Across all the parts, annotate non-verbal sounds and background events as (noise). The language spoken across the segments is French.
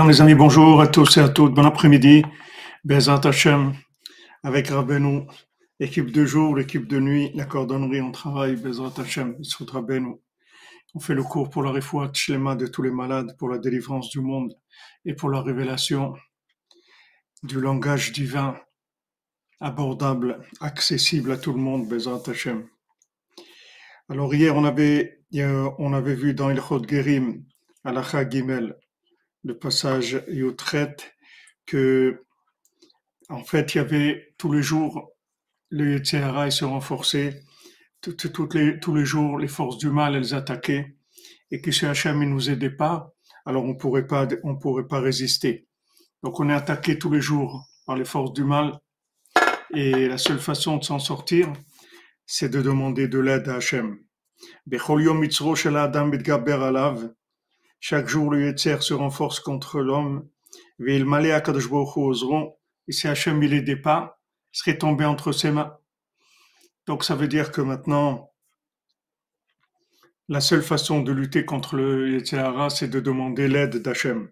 Alors amis, bonjour à tous et à toutes, bon après-midi, Bezat Hashem, avec Rabbeinu, équipe de jour, l'équipe de nuit, la cordonnerie, on travaille, Bezat Hashem, sous Rabbeinu. On fait le cours pour la réfoua shlema de tous les malades, pour la délivrance du monde et pour la révélation du langage divin abordable, accessible à tout le monde, Bezat Hashem. Alors hier, on avait, on avait vu dans Ilchot Gerim, la Gimel, le passage Yotret, que en fait il y avait tous les jours le Yetzirah se renforçait, toutes les, tous les jours les forces du mal elles attaquaient et que si Hachem ne nous aidait pas, alors on pourrait pas on pourrait pas résister. Donc on est attaqué tous les jours par les forces du mal et la seule façon de s'en sortir, c'est de demander de l'aide à Hachem. Chaque jour, le Yetzer se renforce contre l'homme. Et si Hachem il aidait pas, il serait tombé entre ses mains. Donc ça veut dire que maintenant, la seule façon de lutter contre le Yetzirah, c'est de demander l'aide d'Hachem.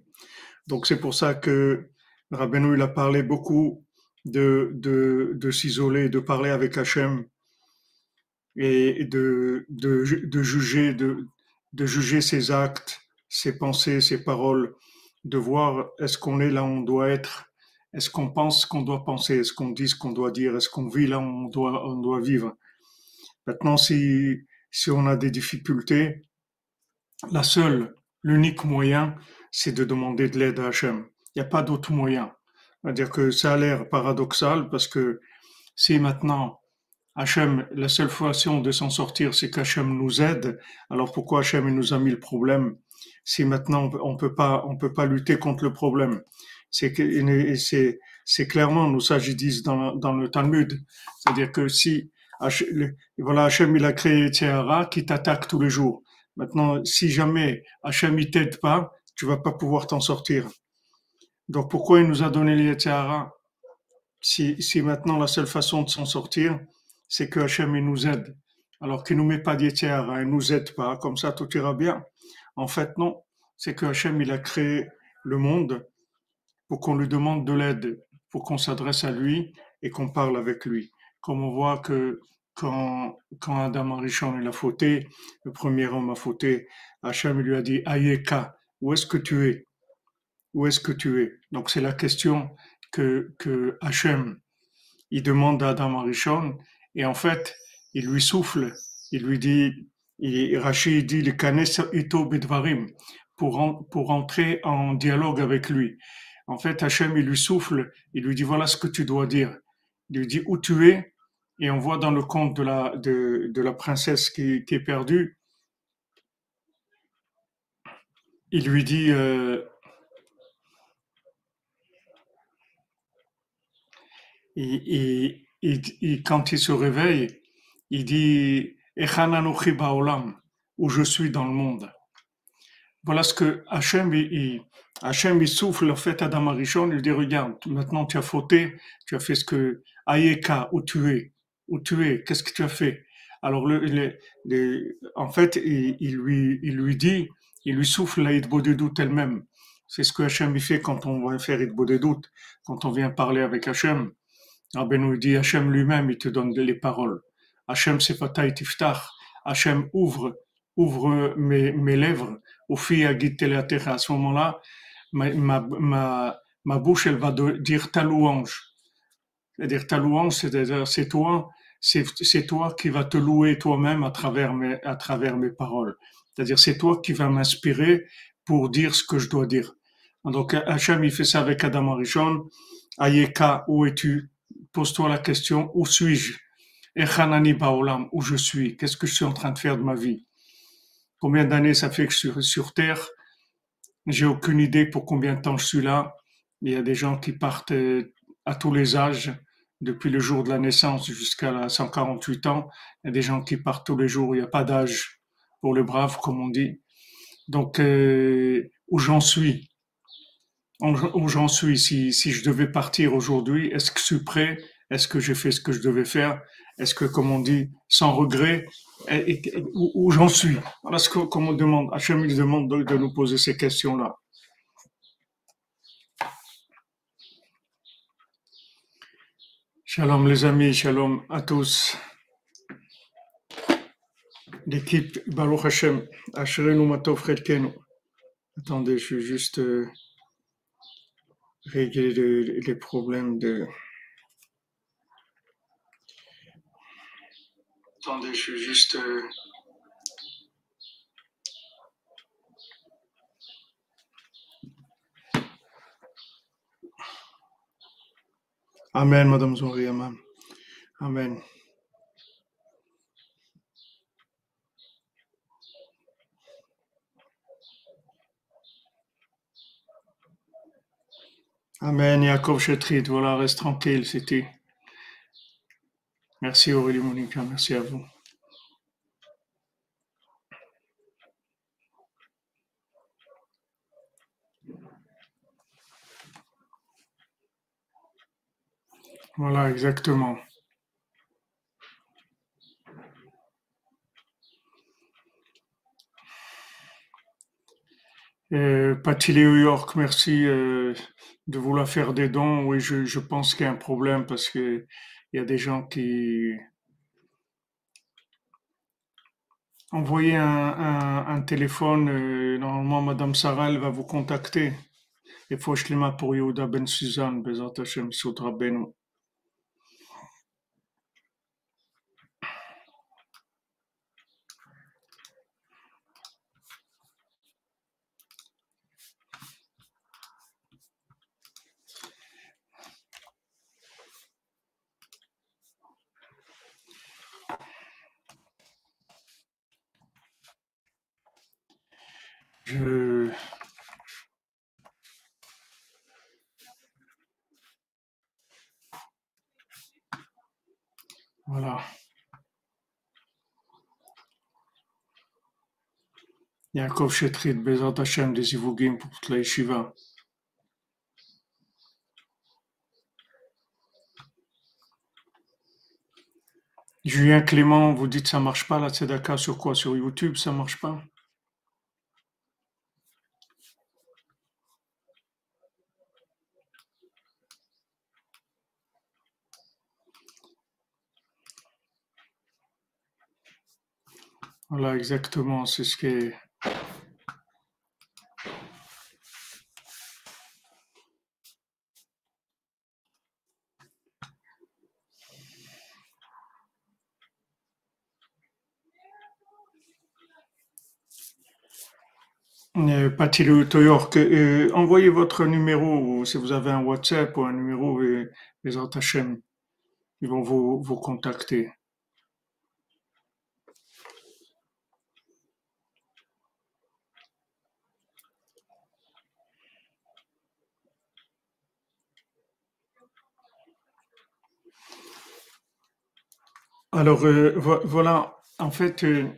Donc c'est pour ça que Rabbeinu a parlé beaucoup de, de, de s'isoler, de parler avec Hachem et de, de, de juger, de, de juger ses actes ses pensées, ses paroles, de voir est-ce qu'on est là où on doit être, est-ce qu'on pense ce qu'on doit penser, est-ce qu'on dit ce qu'on doit dire, est-ce qu'on vit là où on doit, vivre. Maintenant, si, si on a des difficultés, la seule, l'unique moyen, c'est de demander de l'aide à Hachem. Il n'y a pas d'autre moyen. C'est-à-dire que ça a l'air paradoxal parce que si maintenant Hachem, la seule façon de s'en sortir, c'est qu'Hachem nous aide, alors pourquoi Hachem nous a mis le problème si maintenant on peut pas on peut pas lutter contre le problème. C'est c'est c'est clairement nous ça disent dans le Talmud, c'est-à-dire que si voilà Hachem il a créé Théara qui t'attaque tous les jours. Maintenant si jamais Hachem il t'aide pas, tu vas pas pouvoir t'en sortir. Donc pourquoi il nous a donné les Théara si si maintenant la seule façon de s'en sortir, c'est que Hachem il nous aide. Alors qu'il nous met pas d'Yetziara, il nous aide pas, comme ça tout ira bien. En fait, non. C'est que Hachem, il a créé le monde pour qu'on lui demande de l'aide, pour qu'on s'adresse à lui et qu'on parle avec lui. Comme on voit que quand, quand Adam Arishon il a fauté, le premier homme a fauté, Hachem lui a dit Ayeka, où est-ce que tu es? Où est-ce que tu es? Donc c'est la question que, que Hachem il demande à Adam Arishon et en fait il lui souffle, il lui dit Rachid dit le ito bidvarim pour pour entrer en dialogue avec lui. En fait, Hachem il lui souffle, il lui dit voilà ce que tu dois dire. Il lui dit où tu es? Et on voit dans le conte de la de, la princesse qui, est perdue. Il lui dit euh, et, et quand il se réveille, il dit où je suis dans le monde. Voilà ce que Hachem, il, Hachem, il souffle en fait Adam Arishon, il dit, regarde, maintenant tu as fauté, tu as fait ce que, Ayeka, où tu es, où tu es, qu'est-ce que tu as fait? Alors, le, en fait, il, lui, il lui dit, il lui souffle la doute elle-même. C'est ce que Hachem fait quand on va faire doute quand on vient parler avec Hachem. Ben nous dit Hachem lui-même, il te donne les paroles. Hachem Sefatay Tiftach, Hachem ouvre, ouvre mes, mes lèvres, au à À ce moment-là, ma, ma, ma, bouche, elle va dire ta louange. C'est-à-dire ta louange, c'est-à-dire c'est toi, c'est toi qui va te louer toi-même à travers mes, à travers mes paroles. C'est-à-dire c'est toi qui vas m'inspirer pour dire ce que je dois dire. Donc Hachem, il fait ça avec Adam Arishon. Ayeka, où es-tu? Pose-toi la question, où suis-je? Echanani Baolam, où je suis, qu'est-ce que je suis en train de faire de ma vie? Combien d'années ça fait que je suis sur Terre? J'ai aucune idée pour combien de temps je suis là. Il y a des gens qui partent euh, à tous les âges, depuis le jour de la naissance jusqu'à 148 ans. Il y a des gens qui partent tous les jours, il n'y a pas d'âge pour le brave, comme on dit. Donc, euh, où j'en suis? Où j'en suis si, si je devais partir aujourd'hui, est-ce que je suis prêt? Est-ce que j'ai fait ce que je devais faire? Est-ce que, comme on dit, sans regret, où, j'en suis. Voilà ce qu'on me demande. Hachem, il demande de, nous poser ces questions-là. Shalom les amis, shalom à tous. L'équipe Baruch Hashem, Asherenu Matov Redkenu. Attendez, je vais juste euh, régler les problèmes de... Attendez, je vais juste. euh, Amen, Madame Zori, Amen. Amen. Amen, Yaakov Chetrit, voilà, reste tranquille, c'était. Merci Aurélie Monica, merci à vous. Voilà, exactement. Euh, New York, merci euh, de vouloir faire des dons. Oui, je pense qu'il y a un problème parce que il y a des gens qui envoyaient un, un, un téléphone. euh, normalement, Madame Sarah, elle va vous contacter. Je l'ai pour Yehuda Ben Suzanne, Bezat Hashem, Soudra Benu. Je, voilà. Yaakov Chetrit, Bezat Hashem, des Ivugim pour toute la yeshiva. Julien Clément, vous dites ça marche pas la tzedaka sur quoi? Sur YouTube, ça marche pas? Voilà, exactement, c'est ce qui est. Euh, Patilou Toyork, euh, envoyez votre numéro, si vous avez un WhatsApp ou un numéro, Bezrat Hashem, ils vont vous, vous contacter. Alors, euh, vo- voilà, en fait, euh,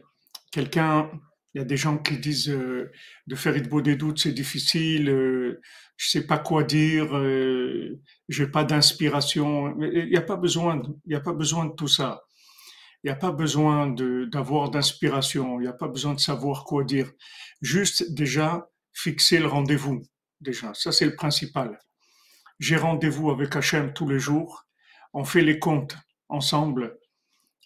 quelqu'un, il y a des gens qui disent euh, de faire Itbo des doutes, c'est difficile, euh, je sais pas quoi dire, euh, j'ai pas d'inspiration. Mais Il n'y a pas besoin, il y a pas besoin de tout ça. Il n'y a pas besoin d'avoir d'inspiration. Il n'y a pas besoin de savoir quoi dire. Juste déjà fixer le rendez-vous. Déjà, ça c'est le principal. J'ai rendez-vous avec Hachem tous les jours. On fait les comptes ensemble.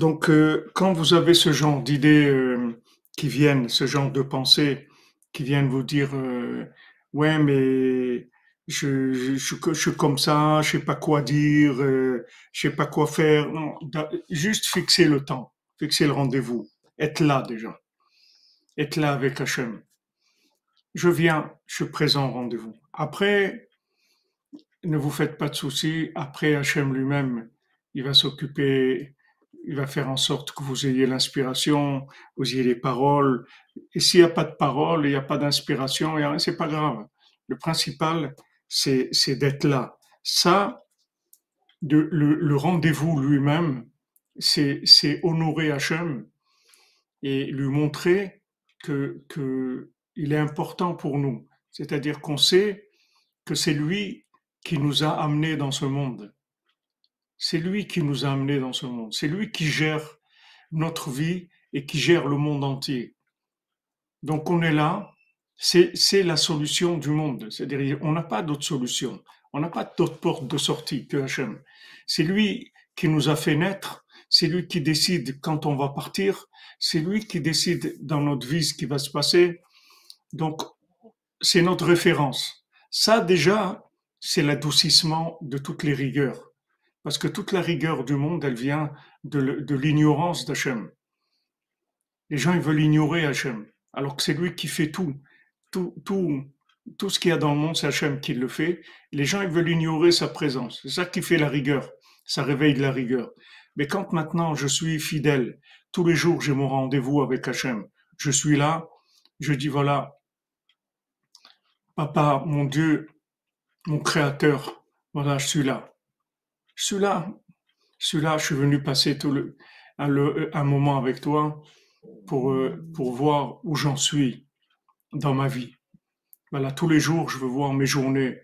Donc, euh, quand vous avez ce genre d'idées euh, qui viennent, ce genre de pensées qui viennent vous dire, euh, ouais, mais je, je, je, suis comme ça, je sais pas quoi dire, je sais pas quoi faire. Non, juste fixer le temps, fixer le rendez-vous, être là déjà, être là avec Hachem. Je viens, je suis présent au rendez-vous. Après, ne vous faites pas de soucis. Après, Hachem lui-même, il va s'occuper il va faire en sorte que vous ayez l'inspiration, vous ayez les paroles. Et s'il n'y a pas de paroles, il n'y a pas d'inspiration, c'est pas grave. Le principal, c'est d'être là. Ça, le rendez-vous lui-même, c'est honorer Hachem et lui montrer que, que il est important pour nous. C'est-à-dire qu'on sait que c'est lui qui nous a amenés dans ce monde. C'est lui qui nous a amenés dans ce monde. C'est lui qui gère notre vie et qui gère le monde entier. Donc on est là, c'est la solution du monde. C'est-à-dire on n'a pas d'autre solution. On n'a pas d'autre porte de sortie que Hachem. C'est lui qui nous a fait naître. C'est lui qui décide quand on va partir. C'est lui qui décide dans notre vie ce qui va se passer. Donc, c'est notre référence. Ça, déjà, c'est l'adoucissement de toutes les rigueurs. Parce que toute la rigueur du monde, elle vient de, l'ignorance d'Hachem. Les gens, ils veulent ignorer Hachem, alors que c'est lui qui fait tout. Tout, tout, tout ce qu'il y a dans le monde, c'est Hachem qui le fait. Les gens, ils veulent ignorer sa présence. C'est ça qui fait la rigueur. Ça réveille de la rigueur. Mais quand maintenant je suis fidèle, tous les jours j'ai mon rendez-vous avec Hachem, je suis là, je dis voilà, Papa, mon Dieu, mon Créateur, voilà, je suis là. Je suis là. Je suis là, je suis venu passer tout le, un, moment avec toi pour, euh, pour voir où j'en suis dans ma vie. Voilà, tous les jours, je veux voir mes journées,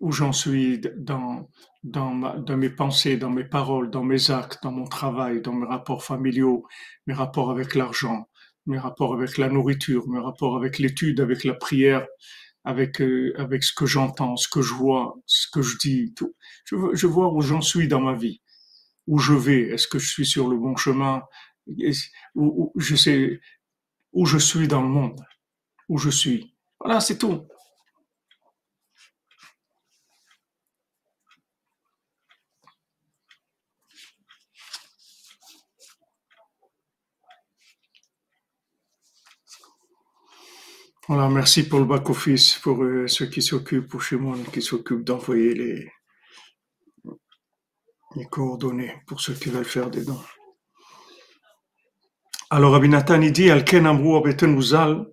où j'en suis dans, dans, dans mes pensées, dans mes paroles, dans mes actes, dans mon travail, dans mes rapports familiaux, mes rapports avec l'argent, mes rapports avec la nourriture, mes rapports avec l'étude, avec la prière, avec euh, avec ce que j'entends, ce que je vois, ce que je dis. Tout. Je, je vois où j'en suis dans ma vie, où je vais? Est-ce que je suis sur le bon chemin? Je sais où je suis dans le monde, où je suis. Voilà, c'est tout. Voilà, merci pour le back-office, pour euh, ceux qui s'occupent, pour chez moi, qui s'occupent d'envoyer les, coordonnées pour ceux qui veulent faire des dons. Alors, Rabbi Nathan, il dit, Al ken amru uzal,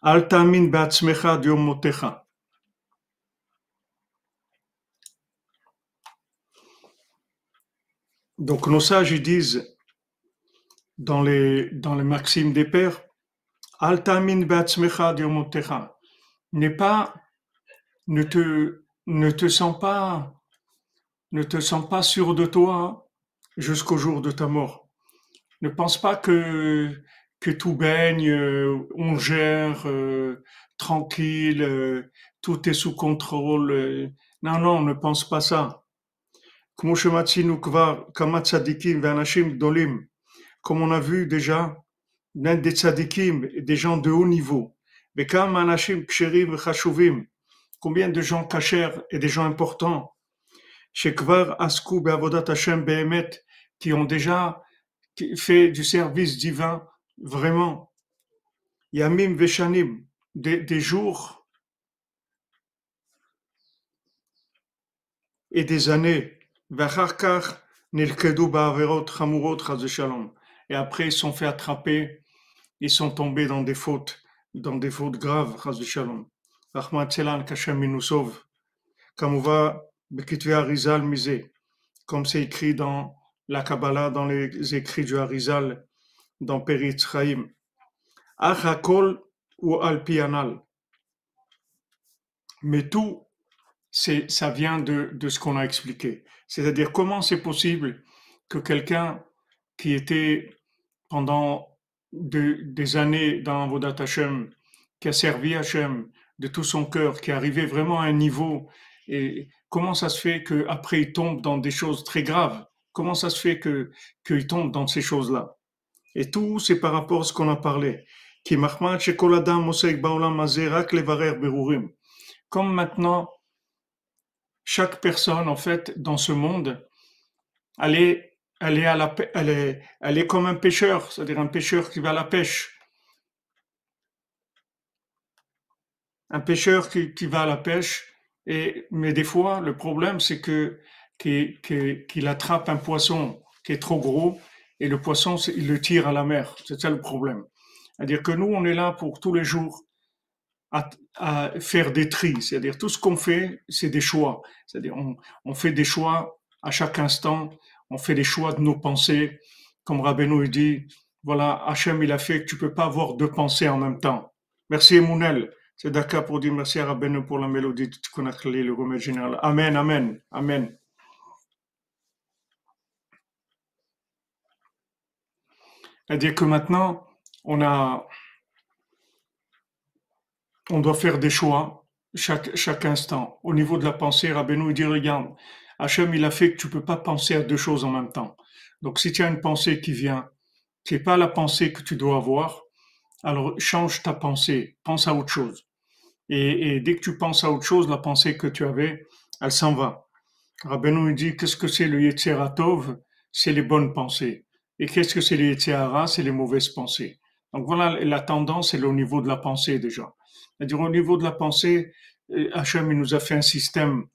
al ta'min be'atzmecha diom motecha. Donc, nos sages, disent, dans les, dans les maximes des pères, Altamin N'est pas, ne te, ne te sens pas, ne te sens pas sûr de toi jusqu'au jour de ta mort. Ne pense pas que, que tout baigne, euh, on gère, euh, tranquille, euh, tout est sous contrôle. Non, non, ne pense pas ça. Comme on a vu déjà, l'un des tzadikim, des gens de haut niveau. Combien de gens cachers et des gens importants? Qui ont déjà fait du service divin vraiment. Yamim Veshanim, des, des jours et des années. Et après, ils sont fait attraper ils sont tombés dans des fautes, dans des fautes graves, Shalom. Qu'Hachem nous sauve. Comme on va, Bekitve Arizal Misé, comme c'est écrit dans la Kabbalah, dans les écrits du Arizal, dans Perit Chaim. Achakol ou Alpianal. Mais tout, c'est, ça vient de, de ce qu'on a expliqué. C'est-à-dire comment c'est possible que quelqu'un qui était pendant des années dans Vodat Hashem, qui a servi Hashem de tout son cœur, qui est arrivé vraiment à un niveau, et comment ça se fait qu'après il tombe dans des choses très graves? Comment ça se fait que qu'il tombe dans ces choses-là? Et tout, c'est par rapport à ce qu'on a parlé. Comme maintenant, chaque personne, en fait, dans ce monde, est elle est, comme un pêcheur, c'est-à-dire un pêcheur qui va à la pêche. Un pêcheur qui, qui va à la pêche, et, mais des fois, le problème, c'est que, qu'il attrape un poisson qui est trop gros et le poisson, il le tire à la mer. C'est ça le problème. C'est-à-dire que nous, on est là pour tous les jours à, faire des tris. C'est-à-dire tout ce qu'on fait, c'est des choix. C'est-à-dire on, on, fait des choix à chaque instant. On fait des choix de nos pensées. Comme Rabbeinu dit, voilà, Hachem, il a fait que tu peux pas avoir deux pensées en même temps. Merci Emounel. C'est d'accord pour dire merci à Rabbeinu pour la mélodie de Tkonakli, le remède général. Amen, amen, amen. C'est-à-dire que maintenant, on a, on doit faire des choix chaque, chaque instant. Au niveau de la pensée, Rabbeinu dit, regarde, Hachem, il a fait que tu peux pas penser à deux choses en même temps. Donc, si tu as une pensée qui vient, qui n'est pas la pensée que tu dois avoir, alors change ta pensée, pense à autre chose. Et, dès que tu penses à autre chose, la pensée que tu avais, elle s'en va. Rabbeinu dit, qu'est-ce que c'est le Yetzeratov C'est les bonnes pensées. Et qu'est-ce que c'est le Yetzerara C'est les mauvaises pensées. Donc voilà, la tendance, est au niveau de la pensée déjà. C'est-à-dire au niveau de la pensée, euh, Hachem il nous a fait un système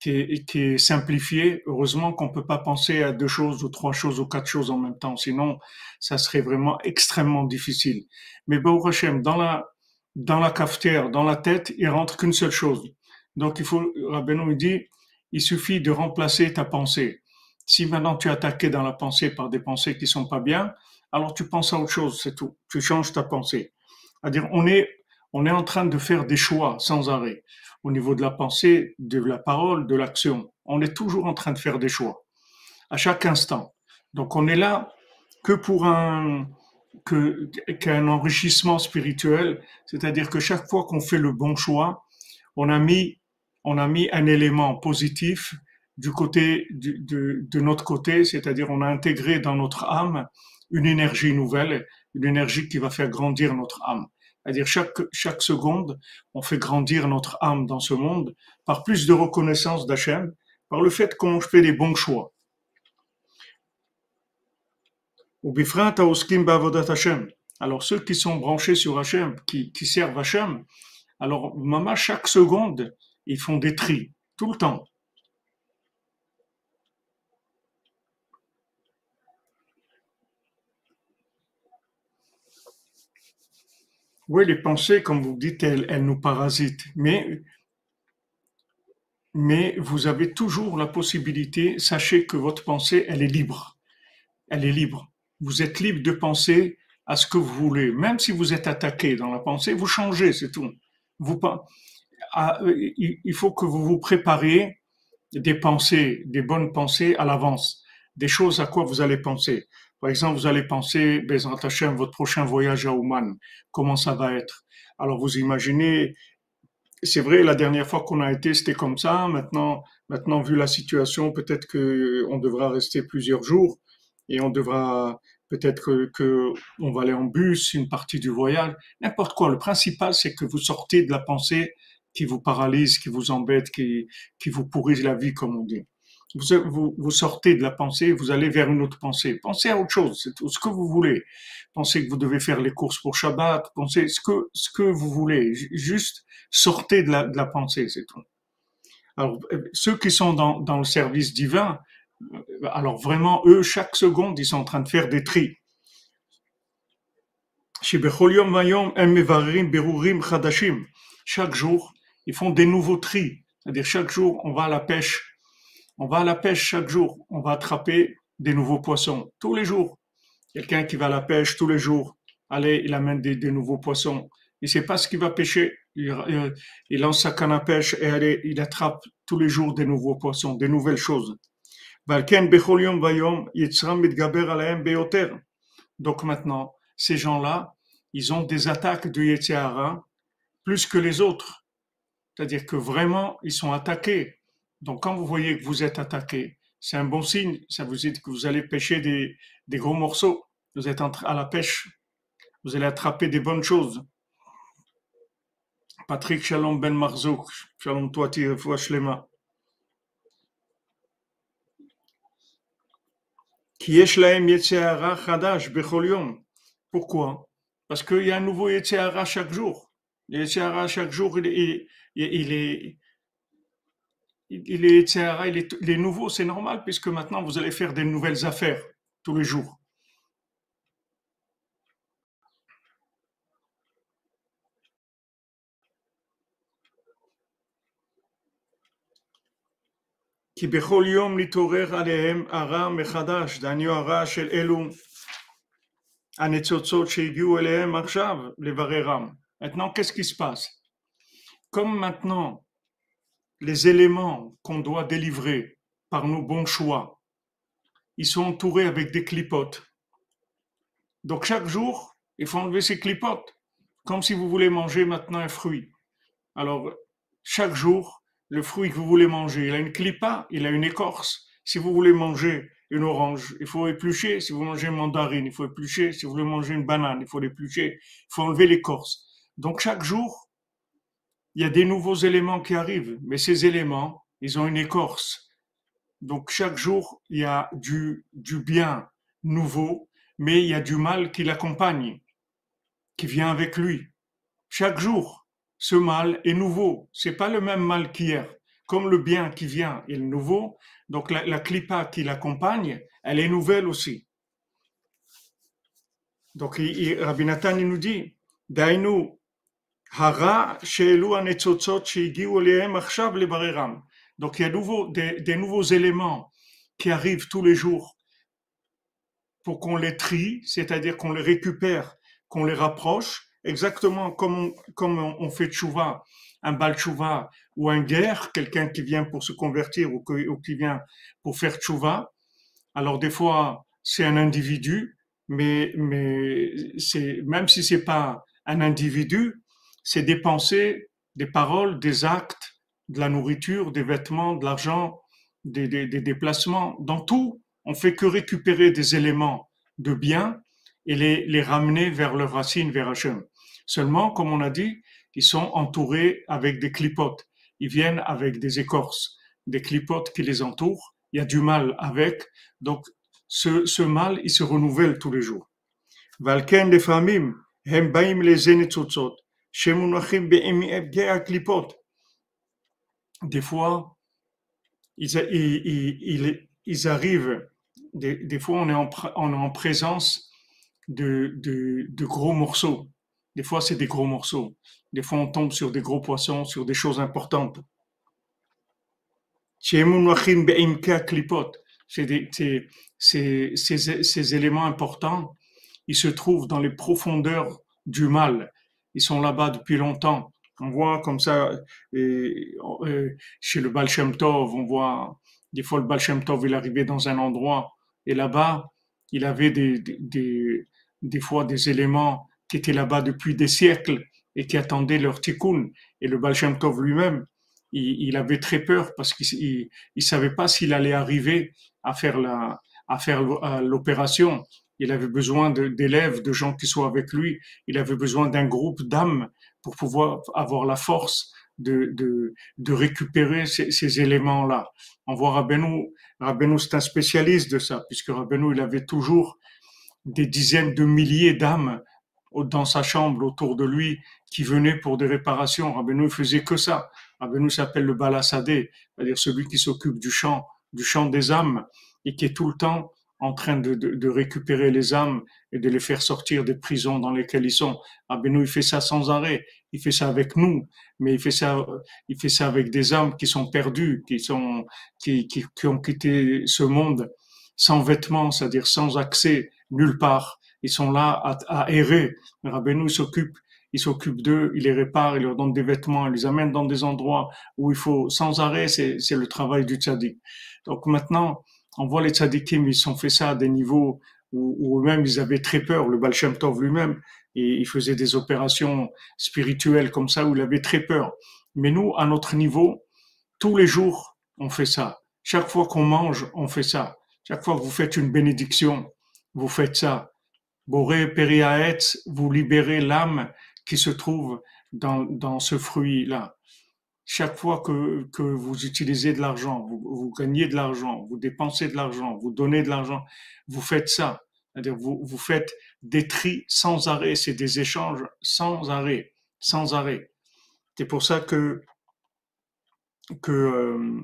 qui est, simplifié. Heureusement qu'on peut pas penser à deux choses ou trois choses ou quatre choses en même temps. Sinon, ça serait vraiment extrêmement difficile. Mais Baruch dans la, dans la cafetière, dans la tête, il rentre qu'une seule chose. Donc il faut, Rabbeinu dit, il suffit de remplacer ta pensée. Si maintenant tu es attaqué dans la pensée par des pensées qui sont pas bien, alors tu penses à autre chose, c'est tout. Tu changes ta pensée. C'est-à-dire, on est, on est en train de faire des choix sans arrêt au niveau de la pensée, de la parole, de l'action. On est toujours en train de faire des choix, à chaque instant. Donc on est là que pour un qu'un enrichissement spirituel, c'est-à-dire que chaque fois qu'on fait le bon choix, on a mis on a mis un élément positif du côté de, de notre côté, c'est-à-dire on a intégré dans notre âme une énergie nouvelle, une énergie qui va faire grandir notre âme. C'est-à-dire chaque, chaque seconde, on fait grandir notre âme dans ce monde par plus de reconnaissance d'Hachem, par le fait qu'on fait les bons choix. Alors ceux qui sont branchés sur Hachem, qui, qui servent Hachem, alors maman, chaque seconde, ils font des tris, tout le temps. Oui, les pensées, comme vous dites, elles, elles nous parasitent. Mais, mais vous avez toujours la possibilité, sachez que votre pensée, elle est libre. Elle est libre. Vous êtes libre de penser à ce que vous voulez. Même si vous êtes attaqué dans la pensée, vous changez, c'est tout. Vous, il faut que vous vous prépariez des pensées, des bonnes pensées à l'avance, des choses à quoi vous allez penser. Par exemple, vous allez penser, Bezrat Hashem, votre prochain voyage à Oman, comment ça va être? Alors vous imaginez, c'est vrai, la dernière fois qu'on a été, c'était comme ça. Maintenant, maintenant, vu la situation, peut-être que on devra rester plusieurs jours et on devra peut-être que, on va aller en bus, une partie du voyage, n'importe quoi. Le principal, c'est que vous sortez de la pensée qui vous paralyse, qui vous embête, qui, qui vous pourrit la vie, comme on dit vous, vous, sortez de la pensée, vous allez vers une autre pensée. Pensez à autre chose, c'est tout ce que vous voulez. Pensez que vous devez faire les courses pour Shabbat, pensez ce que, ce que vous voulez. Juste sortez de la, de la pensée, c'est tout. Alors, ceux qui sont dans, dans le service divin, euh, alors vraiment, eux, chaque seconde, ils sont en train de faire des tris. Chaque jour, ils font des nouveaux tris. C'est-à-dire, chaque jour, on va à la pêche on va à la pêche chaque jour, on va attraper des nouveaux poissons tous les jours. Quelqu'un qui va à la pêche tous les jours, allez, il amène des, nouveaux poissons. Il sait pas ce qu'il va pêcher. Il, lance sa canne à pêche et allez, il attrape tous les jours des nouveaux poissons, des nouvelles choses. Donc maintenant, ces gens-là, ils ont des attaques de Yetzirah plus que les autres. C'est-à-dire que vraiment, ils sont attaqués donc, quand vous voyez que vous êtes attaqué, c'est un bon signe. Ça vous dit que vous allez pêcher des, gros morceaux. Vous êtes à la pêche. Vous allez attraper des bonnes choses. Patrick Shalom Ben Marzouk. Shalom toi, Shlema. Pourquoi? Parce qu'il y a un nouveau Yetzirah chaque jour. Chaque jour, il est, il est, il est nouveau, c'est normal, puisque maintenant vous allez faire des nouvelles affaires tous les jours. כי בכל יום נתעורר עליהם הרע מחדש, דהיינו הרע של אלו הניצוצות שהגיעו אליהם עכשיו לבררם. Maintenant, qu'est-ce qui se passe Comme maintenant, les éléments qu'on doit délivrer par nos bons choix, ils sont entourés avec des clipotes. Donc chaque jour, il faut enlever ces clipotes, comme si vous voulez manger maintenant un fruit. Alors, chaque jour, le fruit que vous voulez manger, il a une clipa, il a une écorce. Si vous voulez manger une orange, il faut éplucher. Si vous mangez une mandarine, il faut éplucher. Si vous voulez manger une banane, il faut l'éplucher. Il faut enlever l'écorce. Donc chaque jour, il y a des nouveaux éléments qui arrivent, mais ces éléments, ils ont une écorce. Donc chaque jour, il y a du, du bien nouveau, mais il y a du mal qui l'accompagne, qui vient avec lui. Chaque jour, ce mal est nouveau. C'est pas le même mal qu'hier. Comme le bien qui vient est nouveau, donc la, la clipa qui l'accompagne, elle est nouvelle aussi. Donc il, Rabbi Nathan nous dit, Dainu, hara Donc il y a nouveau, des, nouveaux éléments qui arrivent tous les jours pour qu'on les trie, c'est-à-dire qu'on les récupère, qu'on les rapproche, exactement comme on, fait tchouva, un bal tchouva ou un guerre, quelqu'un qui vient pour se convertir ou, qui vient pour faire tchouva. Alors des fois, c'est un individu, mais, même si c'est pas un individu, c'est des pensées, des paroles, des actes, de la nourriture, des vêtements, de l'argent, des, des, des déplacements. Dans tout, on fait que récupérer des éléments de bien et les, les ramener vers leurs racines, vers Hachem. Seulement, comme on a dit, ils sont entourés avec des clipotes. Ils viennent avec des écorces, des clipotes qui les entourent. Il y a du mal avec. Donc, ce, ce mal, il se renouvelle tous les jours. Valken hem baim les Des fois, ils, ils, ils, arrivent, des, des, fois on est en, on en présence de, de, de gros morceaux des fois, c'est des gros morceaux. Des fois, on tombe sur des gros poissons, sur des choses importantes. C'est ces, ces, ces éléments importants, ils se trouvent dans les profondeurs du mal. Ils sont là-bas depuis longtemps. On voit comme ça, chez le Baal Tov, on voit des fois le Baal Tov, il arrivait dans un endroit et là-bas, il avait des, des, des fois des éléments qui étaient là-bas depuis des siècles et qui attendaient leur tikkun. Et le Baal Tov lui-même, il, avait très peur parce qu'il il, savait pas s'il allait arriver à faire à faire l'opération. Il avait besoin d'élèves, de, gens qui soient avec lui. Il avait besoin d'un groupe d'âmes pour pouvoir avoir la force de, de, de récupérer ces, ces éléments-là. On voit Rabbeinu, Rabbeinu c'est un spécialiste de ça, puisque Rabbeinu, il avait toujours des dizaines de milliers d'âmes dans sa chambre autour de lui qui venait pour des réparations. Rabbeinu faisait que ça. Rabbeinu s'appelle le balassadé, c'est-à-dire celui qui s'occupe du chant, du chant des âmes et qui est tout le temps en train de, de, de, récupérer les âmes et de les faire sortir des prisons dans lesquelles ils sont. Rabbeinu, il fait ça sans arrêt. Il fait ça avec nous, mais il fait ça, il fait ça avec des âmes qui sont perdues, qui sont, qui, qui, qui ont quitté ce monde sans vêtements, c'est-à-dire sans accès nulle part ils sont là à, à errer. Rabbeinu s'occupe, il s'occupe d'eux, il les répare, il leur donne des vêtements, il les amène dans des endroits où il faut sans arrêt, c'est, c'est le travail du tzaddik. Donc maintenant, on voit les tzaddikim, ils ont fait ça à des niveaux où, même ils avaient très peur. Le Baal Tov lui-même, il faisait des opérations spirituelles comme ça où il avait très peur. Mais nous, à notre niveau, tous les jours, on fait ça. Chaque fois qu'on mange, on fait ça. Chaque fois que vous faites une bénédiction, vous faites ça. Boré Periaetz, vous libérez l'âme qui se trouve dans, dans ce fruit-là. Chaque fois que, que vous utilisez de l'argent, vous, vous gagnez de l'argent, vous dépensez de l'argent, vous donnez de l'argent, vous faites ça. C'est-à-dire vous, vous faites des tris sans arrêt, c'est des échanges sans arrêt, sans arrêt. C'est pour ça que que euh,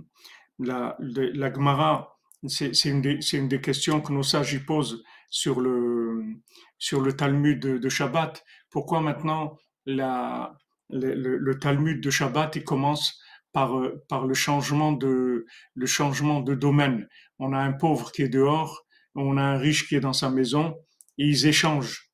la, la Gemara, c'est une, des, une des questions que nos sages y posent sur le, sur le Talmud de, de Shabbat. Pourquoi maintenant la, le, le, le, Talmud de Shabbat il commence par, euh, par le, changement de, le changement de domaine On a un pauvre qui est dehors, on a un riche qui est dans sa maison, et ils échangent.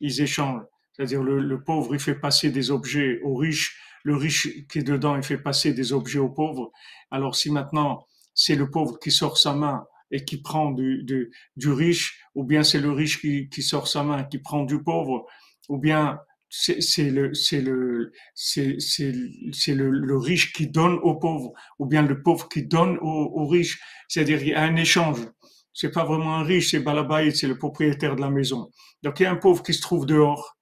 Ils échangent. C'est-à-dire le, le pauvre, il fait passer des objets aux riches, le riche qui est dedans, il fait passer des objets aux pauvres. Alors si maintenant c'est le pauvre qui sort sa main et qui prend du, du, du riche, ou bien c'est le riche qui, qui, sort sa main qui prend du pauvre, ou bien c'est le c'est le c'est le, le, riche qui donne au pauvre, ou bien le pauvre qui donne au, au riche. C'est-à-dire il y a un échange. C'est pas vraiment un riche, c'est Balabaï, c'est le propriétaire de la maison. Donc il y a un pauvre qui se trouve dehors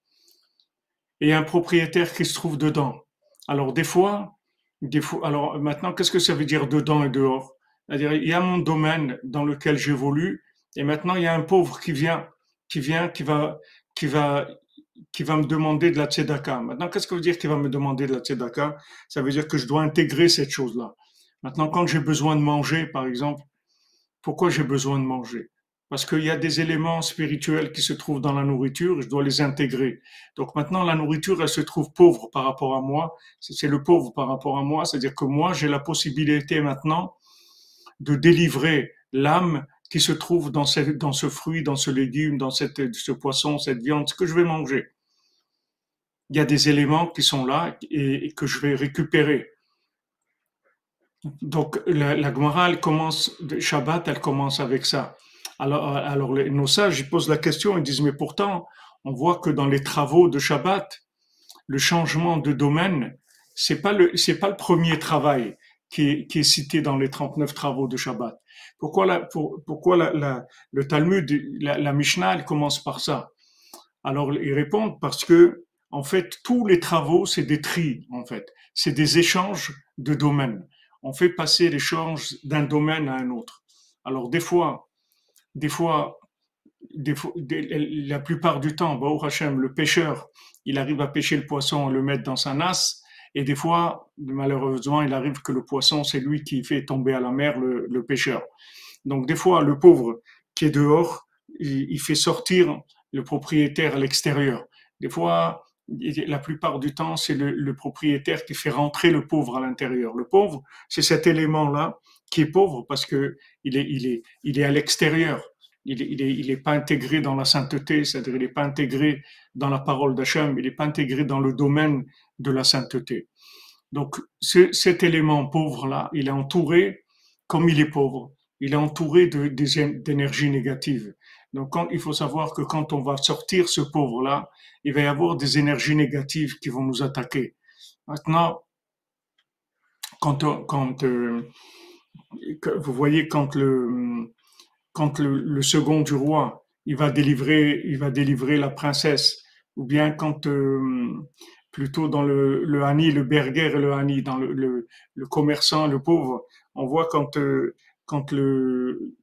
et un propriétaire qui se trouve dedans. Alors des fois, des fois, alors maintenant, qu'est-ce que ça veut dire dedans et dehors? C'est-à-dire, il y a mon domaine dans lequel j'évolue, et maintenant il y a un pauvre qui vient, qui vient, qui va, qui va, qui va me demander de la tzedaka. Maintenant, qu'est-ce que veut dire qu'il va me demander de la tzedaka? Ça veut dire que je dois intégrer cette chose-là. Maintenant, quand j'ai besoin de manger, par exemple, pourquoi j'ai besoin de manger? Parce qu'il y a des éléments spirituels qui se trouvent dans la nourriture et je dois les intégrer. Donc maintenant, la nourriture, elle se trouve pauvre par rapport à moi. C'est le pauvre par rapport à moi, c'est-à-dire que moi, j'ai la possibilité maintenant de délivrer l'âme qui se trouve dans ce, fruit, dans ce légume, dans ce poisson, cette viande, ce que je vais manger. Il y a des éléments qui sont là et, que je vais récupérer. Donc la, la Gemara, elle commence, Shabbat, elle commence avec ça. Alors, nos sages ils posent la question, ils disent, mais pourtant, on voit que dans les travaux de Shabbat, le changement de domaine, c'est pas le, pas le premier travail qui est, qui est cité dans les 39 travaux de Shabbat. Pourquoi, la, pour, pourquoi la, le Talmud, la, Mishnah, elle commence par ça? Alors, ils répondent parce que, en fait, tous les travaux, c'est des tris, en fait. C'est des échanges de domaines. On fait passer l'échange d'un domaine à un autre. Alors, des fois, des fois, des fois la plupart du temps, Hashem, le pêcheur, il arrive à pêcher le poisson et le mettre dans sa nasse. Et des fois, malheureusement, il arrive que le poisson, c'est lui qui fait tomber à la mer le, pêcheur. Donc des fois, le pauvre qui est dehors, il, fait sortir le propriétaire à l'extérieur. Des fois, la plupart du temps, c'est le, propriétaire qui fait rentrer le pauvre à l'intérieur. Le pauvre, c'est cet élément-là qui est pauvre parce que il est, il est, il est à l'extérieur. Il est, il il est pas intégré dans la sainteté, c'est-à-dire il n'est pas intégré dans la parole d'Hachem, il n'est pas intégré dans le domaine de la sainteté. Donc, ce, cet élément pauvre-là, il est entouré, comme il est pauvre, il est entouré d'énergie négative. Donc, quand, il faut savoir que quand on va sortir ce pauvre-là, il va y avoir des énergies négatives qui vont nous attaquer. Maintenant, quand, quand euh, vous voyez quand le quand le, second du roi il va délivrer il va délivrer la princesse ou bien quand euh, plutôt dans le le Hani le berger et le Hani dans le, le, le commerçant le pauvre. On voit quand euh, quand le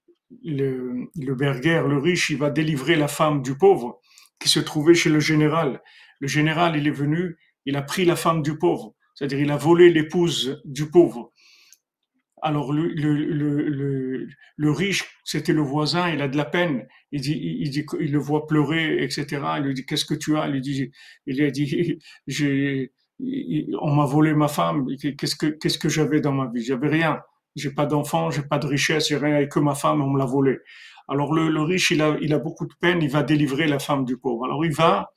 le, le berger le riche il va délivrer la femme du pauvre qui se trouvait chez le général. Le général il est venu il a pris la femme du pauvre. C'est-à-dire il a volé l'épouse du pauvre alors le, le, le, le riche, c'était le voisin, il a de la peine. Il dit, il, dit, il le voit pleurer, etc. Il lui dit, qu'est-ce que tu as? Il lui dit, il a dit, (laughs) j'ai, on m'a volé ma femme. Qu'est-ce que, qu'est-ce que j'avais dans ma vie? J'avais rien. J'ai pas d'enfant, j'ai pas de richesse, j'ai rien que ma femme, on me l'a volé. Alors le, le riche, il a, il a beaucoup de peine, il va délivrer la femme du pauvre. Alors il va,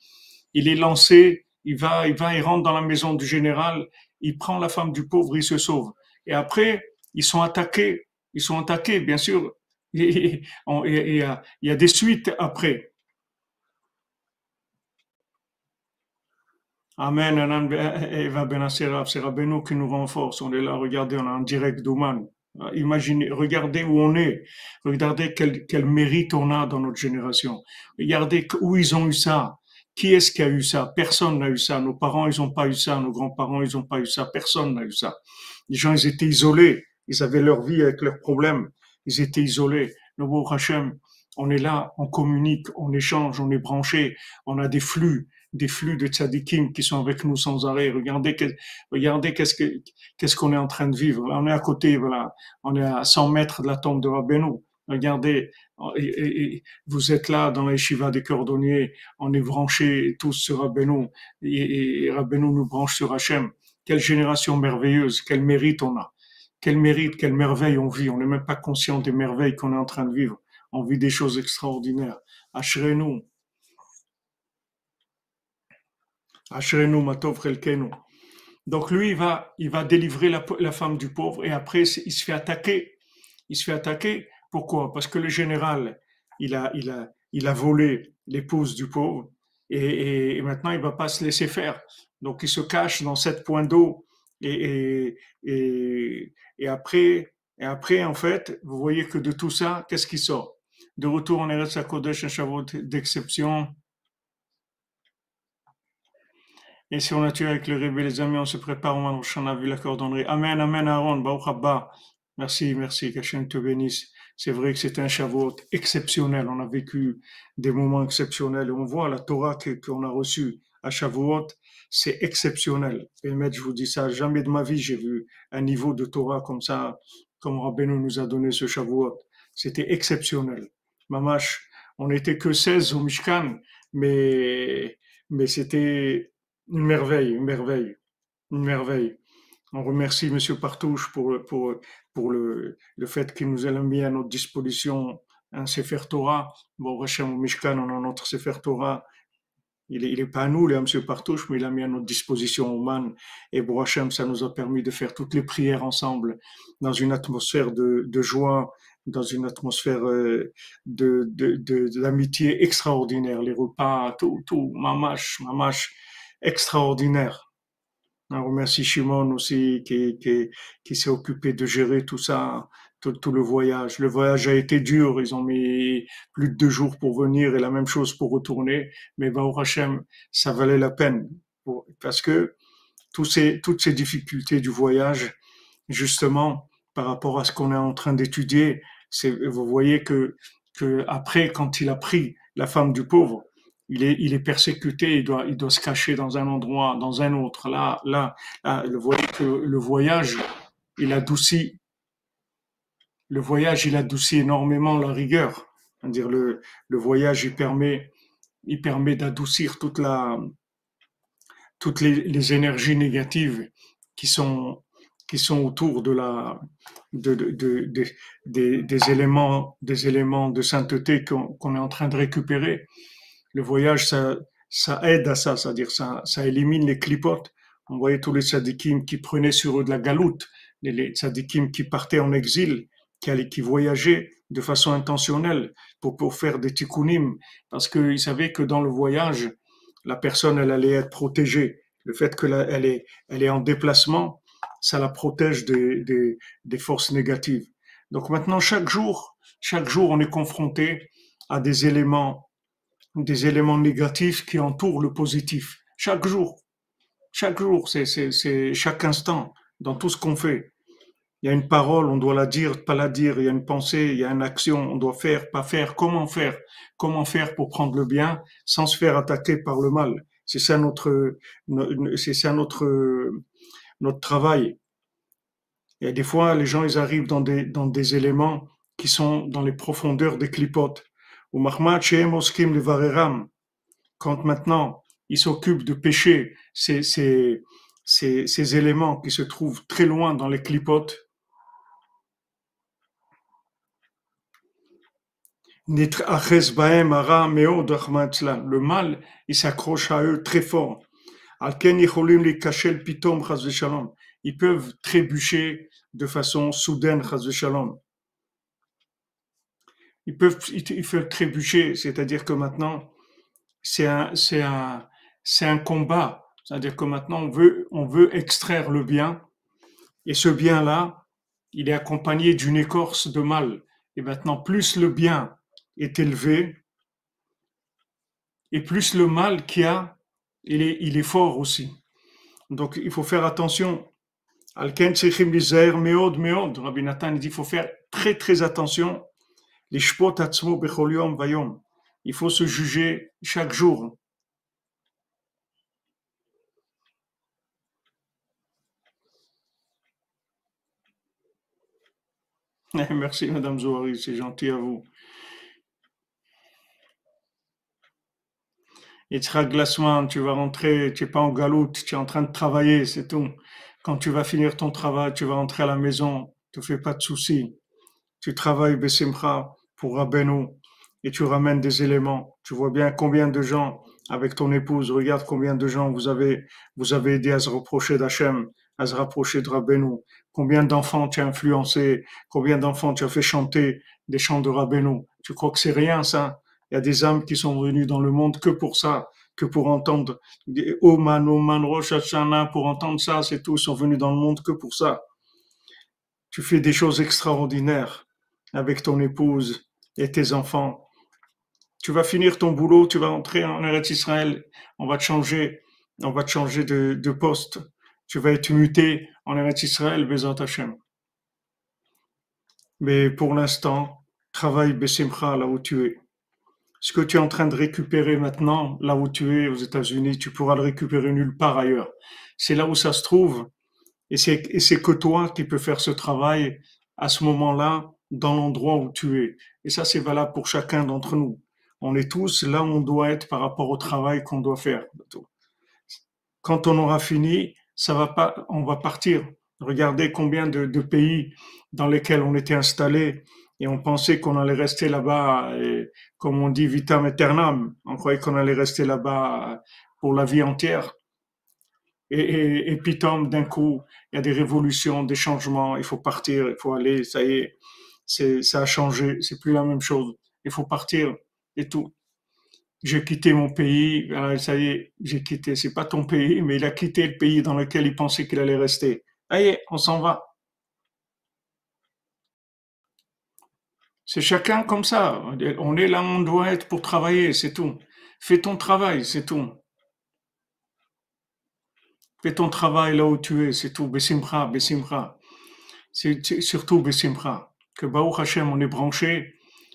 il est lancé, il va, il va, il rentre dans la maison du général, il prend la femme du pauvre, il se sauve. Et après, ils sont attaqués, ils sont attaqués, bien sûr. (laughs) Et il y, a, des suites après. Amen. Eva Benassera, c'est Rabbeinu qui nous renforce. On est là, regardez, on est en direct d'Ouman. Imaginez, regardez où on est. Regardez quel mérite on a dans notre génération. Regardez où ils ont eu ça. Qui est-ce qui a eu ça? Personne n'a eu ça. Nos parents, ils n'ont pas eu ça. Nos grands-parents, ils n'ont pas eu ça. Personne n'a eu ça. Les gens, ils étaient isolés. Ils avaient leur vie avec leurs problèmes. Ils étaient isolés. Nous, Hachem, on est là, on communique, on échange, on est branché, on a des flux. des flux de tzadikim qui sont avec nous sans arrêt. Regardez, regardez qu'est-ce que, qu'est-ce qu'on est en train de vivre. On est à côté, voilà. On est à 100 mètres de la tombe de Rabbeinu. Regardez, vous êtes là dans les Shiva des cordonniers, on est branchés tous sur Rabbeinu, et, et Rabbeinu nous branche sur Hachem. Quelle génération merveilleuse, quel mérite on a, quel mérite, quelle merveille on vit. On n'est même pas conscient des merveilles qu'on est en train de vivre. On vit des choses extraordinaires. Ashrenu. Ashrenu matov Donc lui, il va, il va délivrer la, femme du pauvre et après, il se fait attaquer. Il se fait attaquer pourquoi? Parce que le général, il a, il a, il a volé l'épouse du pauvre et, maintenant il va pas se laisser faire. Donc il se cache dans cette pointe d'eau et, et, et, après, et après, en fait, vous voyez que de tout ça, qu'est-ce qui sort? De retour en Eretz Kodesh, un chavot d'exception. Et si on a tué avec le rébé, les amis, on se prépare au a vu la cordonnerie. Amen, Amen, Aaron, Baruch Merci, merci, qu'Hachem te bénisse. C'est vrai que c'est un Shavuot exceptionnel. On a vécu des moments exceptionnels. On voit la Torah qu'on a reçue à Shavuot, c'est exceptionnel. Et maître, je vous dis ça, jamais de ma vie j'ai vu un niveau de Torah comme ça, comme Rabbeinu nous a donné ce Shavuot. C'était exceptionnel. Mamash, on n'était que 16 au Mishkan, mais, mais c'était une merveille, une merveille, une merveille. On remercie M. Partouche pour, pour, pour le, le fait qu'il nous ait mis à notre disposition un Sefer Torah. Bon, Hachem, au Mishkan, on a notre Sefer Torah. Il n'est est pas à nous, à M. Partouche, mais il a mis à notre disposition au Man. Et pour Hachem, ça nous a permis de faire toutes les prières ensemble, dans une atmosphère de, joie, dans une atmosphère euh, de, de, l'amitié extraordinaire. Les repas, tout, tout, mamash, mamash, extraordinaire. On remercie Shimon aussi qui, qui, qui s'est occupé de gérer tout ça, tout, tout, le voyage. Le voyage a été dur, ils ont mis plus de deux jours pour venir et la même chose pour retourner. Mais au Hashem, ça valait la peine parce que tous ces, toutes ces difficultés du voyage, justement, par rapport à ce qu'on est en train d'étudier, vous voyez que, que après, quand il a pris la femme du pauvre, il est, il est persécuté, il doit, il doit se cacher dans un endroit, dans un autre. Là, là, là le, que le voyage, il adoucit, le voyage, il adoucit énormément la rigueur. C'est-à-dire le, voyage, il permet, il permet d'adoucir toute toutes les, les, énergies négatives qui sont, qui sont autour de la, de, de, de, des, éléments, des éléments de sainteté qu'on est en train de récupérer le voyage, ça, aide à ça, c'est-à-dire ça, ça élimine les clipotes. On voyait tous les tzadikim qui prenaient sur eux de la galoute, les tzadikim qui partaient en exil, qui, allaient, qui voyageaient de façon intentionnelle pour, faire des tikkunim, parce qu'ils savaient que dans le voyage, la personne, elle allait être protégée. Le fait qu'elle elle est, elle est en déplacement, ça la protège des, des, des forces négatives. Donc maintenant, chaque jour, chaque jour, on est confronté à des éléments des éléments négatifs qui entourent le positif. Chaque jour, chaque jour, c'est chaque instant, dans tout ce qu'on fait. Il y a une parole, on doit la dire, pas la dire. Il y a une pensée, il y a une action, on doit faire, pas faire. Comment faire? Comment faire pour prendre le bien sans se faire attaquer par le mal? C'est ça notre, c'est ça notre notre travail. Et des fois, les gens, ils arrivent dans des dans des éléments qui sont dans les profondeurs des clipotes. Quand maintenant ils s'occupent de pêcher ces, ces, ces, ces, éléments qui se trouvent très loin dans les clipotes, le mal, il s'accroche à eux très fort. Ils peuvent trébucher de façon soudaine, ils peuvent, ils peuvent trébucher, c'est-à-dire que maintenant, c'est un, un, un combat. C'est-à-dire que maintenant, on veut, on veut extraire le bien, et ce bien-là, il est accompagné d'une écorce de mal. Et maintenant, plus le bien est élevé, et plus le mal qu'il y a, il est, il est fort aussi. Donc il faut faire attention. Alken Tsechim Meod Meod, Rabbi Nathan dit il faut faire très très attention. Les Atzmo Vayom. Il faut se juger chaque jour. (laughs) Merci Madame Zouari, c'est gentil à vous. Yitzhak Glassman, tu vas rentrer, tu n'es pas en galoute, tu es en train de travailler, c'est tout. Quand tu vas finir ton travail, tu vas rentrer à la maison, te fais pas de soucis. Tu travailles Bessimcha pour Rabbeinu et tu ramènes des éléments. Tu vois bien combien de gens avec ton épouse, regarde combien de gens vous avez, vous avez aidé à se reprocher d'Hachem, à se rapprocher de Rabbeinu. Combien d'enfants tu as influencé, combien d'enfants tu as fait chanter des chants de Rabbeinu. Tu crois que c'est rien, ça? Il y a des âmes qui sont venues dans le monde que pour ça, que pour entendre Oman, Oman, Rosh pour entendre ça, c'est tout. Sont venus dans le monde que pour ça. Tu fais des choses extraordinaires avec ton épouse et tes enfants. Tu vas finir ton boulot, tu vas entrer en Eretz Israël, on va te changer, on va te changer de, de poste. Tu vas être muté en Eretz Israël, Bezat Hashem. Mais pour l'instant, travaille Bessimcha là où tu es. Ce que tu es en train de récupérer maintenant, là où tu es aux États-Unis, tu pourras le récupérer nulle part ailleurs. C'est là où ça se trouve. Et c'est, que toi qui peux faire ce travail à ce moment-là, dans l'endroit où tu es. Et ça, c'est valable pour chacun d'entre nous. On est tous là où on doit être par rapport au travail qu'on doit faire. Quand on aura fini, ça va pas, on va partir. Regardez combien de, de pays dans lesquels on était installés et on pensait qu'on allait rester là-bas, comme on dit, vitam aeternam. On croyait qu'on allait rester là-bas pour la vie entière. Et, et, puis, d'un coup, il y a des révolutions, des changements, il faut partir, il faut aller, ça y est, ça a changé, c'est plus la même chose. Il faut partir et tout. J'ai quitté mon pays, ça y est, j'ai quitté. C'est pas ton pays, mais il a quitté le pays dans lequel il pensait qu'il allait rester. Allez, on s'en va. C'est chacun comme ça. On est là où on doit être pour travailler, c'est tout. Fais ton travail, c'est tout. Fais ton travail là où tu es, c'est tout. Bessimcha, Bessimcha. C'est surtout Bessimcha. Que Baruch Hashem, on est branché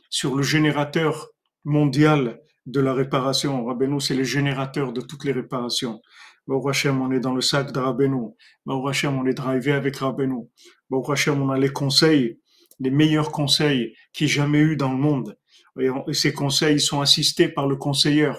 sur le générateur mondial de la réparation. Rabbeinu, c'est le générateur de toutes les réparations. Baruch Hashem, on est dans le sac de Rabbeinu. Baruch Hashem, on est drivé avec Rabbeinu. Baruch Hashem, on a les conseils les meilleurs conseils qu'il jamais eu dans le monde. Et ces conseils sont assistés par le conseilleur.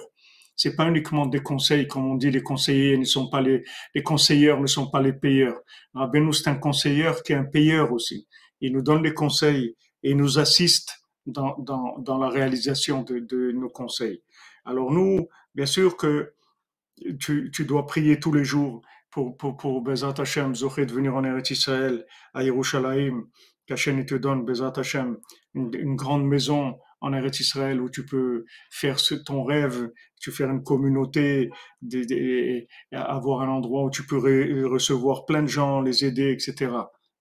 C'est pas uniquement des conseils, comme on dit, les conseillers ne sont pas les, ne sont pas les payeurs. Rabbeinu, c'est un conseilleur qui est un payeur aussi. Il nous donne des conseils et il nous assiste dans, dans, la réalisation de, de nos conseils. Alors nous, bien sûr que tu, tu dois prier tous les jours pour, pour, pour Bezat Hashem, de venir en Eretz Israël, à Yerushalayim, qu'Hachem te donne, Bezat Hashem, une, grande maison en Eretz Israël où tu peux faire ton rêve, tu faire une communauté, avoir un endroit où tu peux re, recevoir plein de gens, les aider, etc.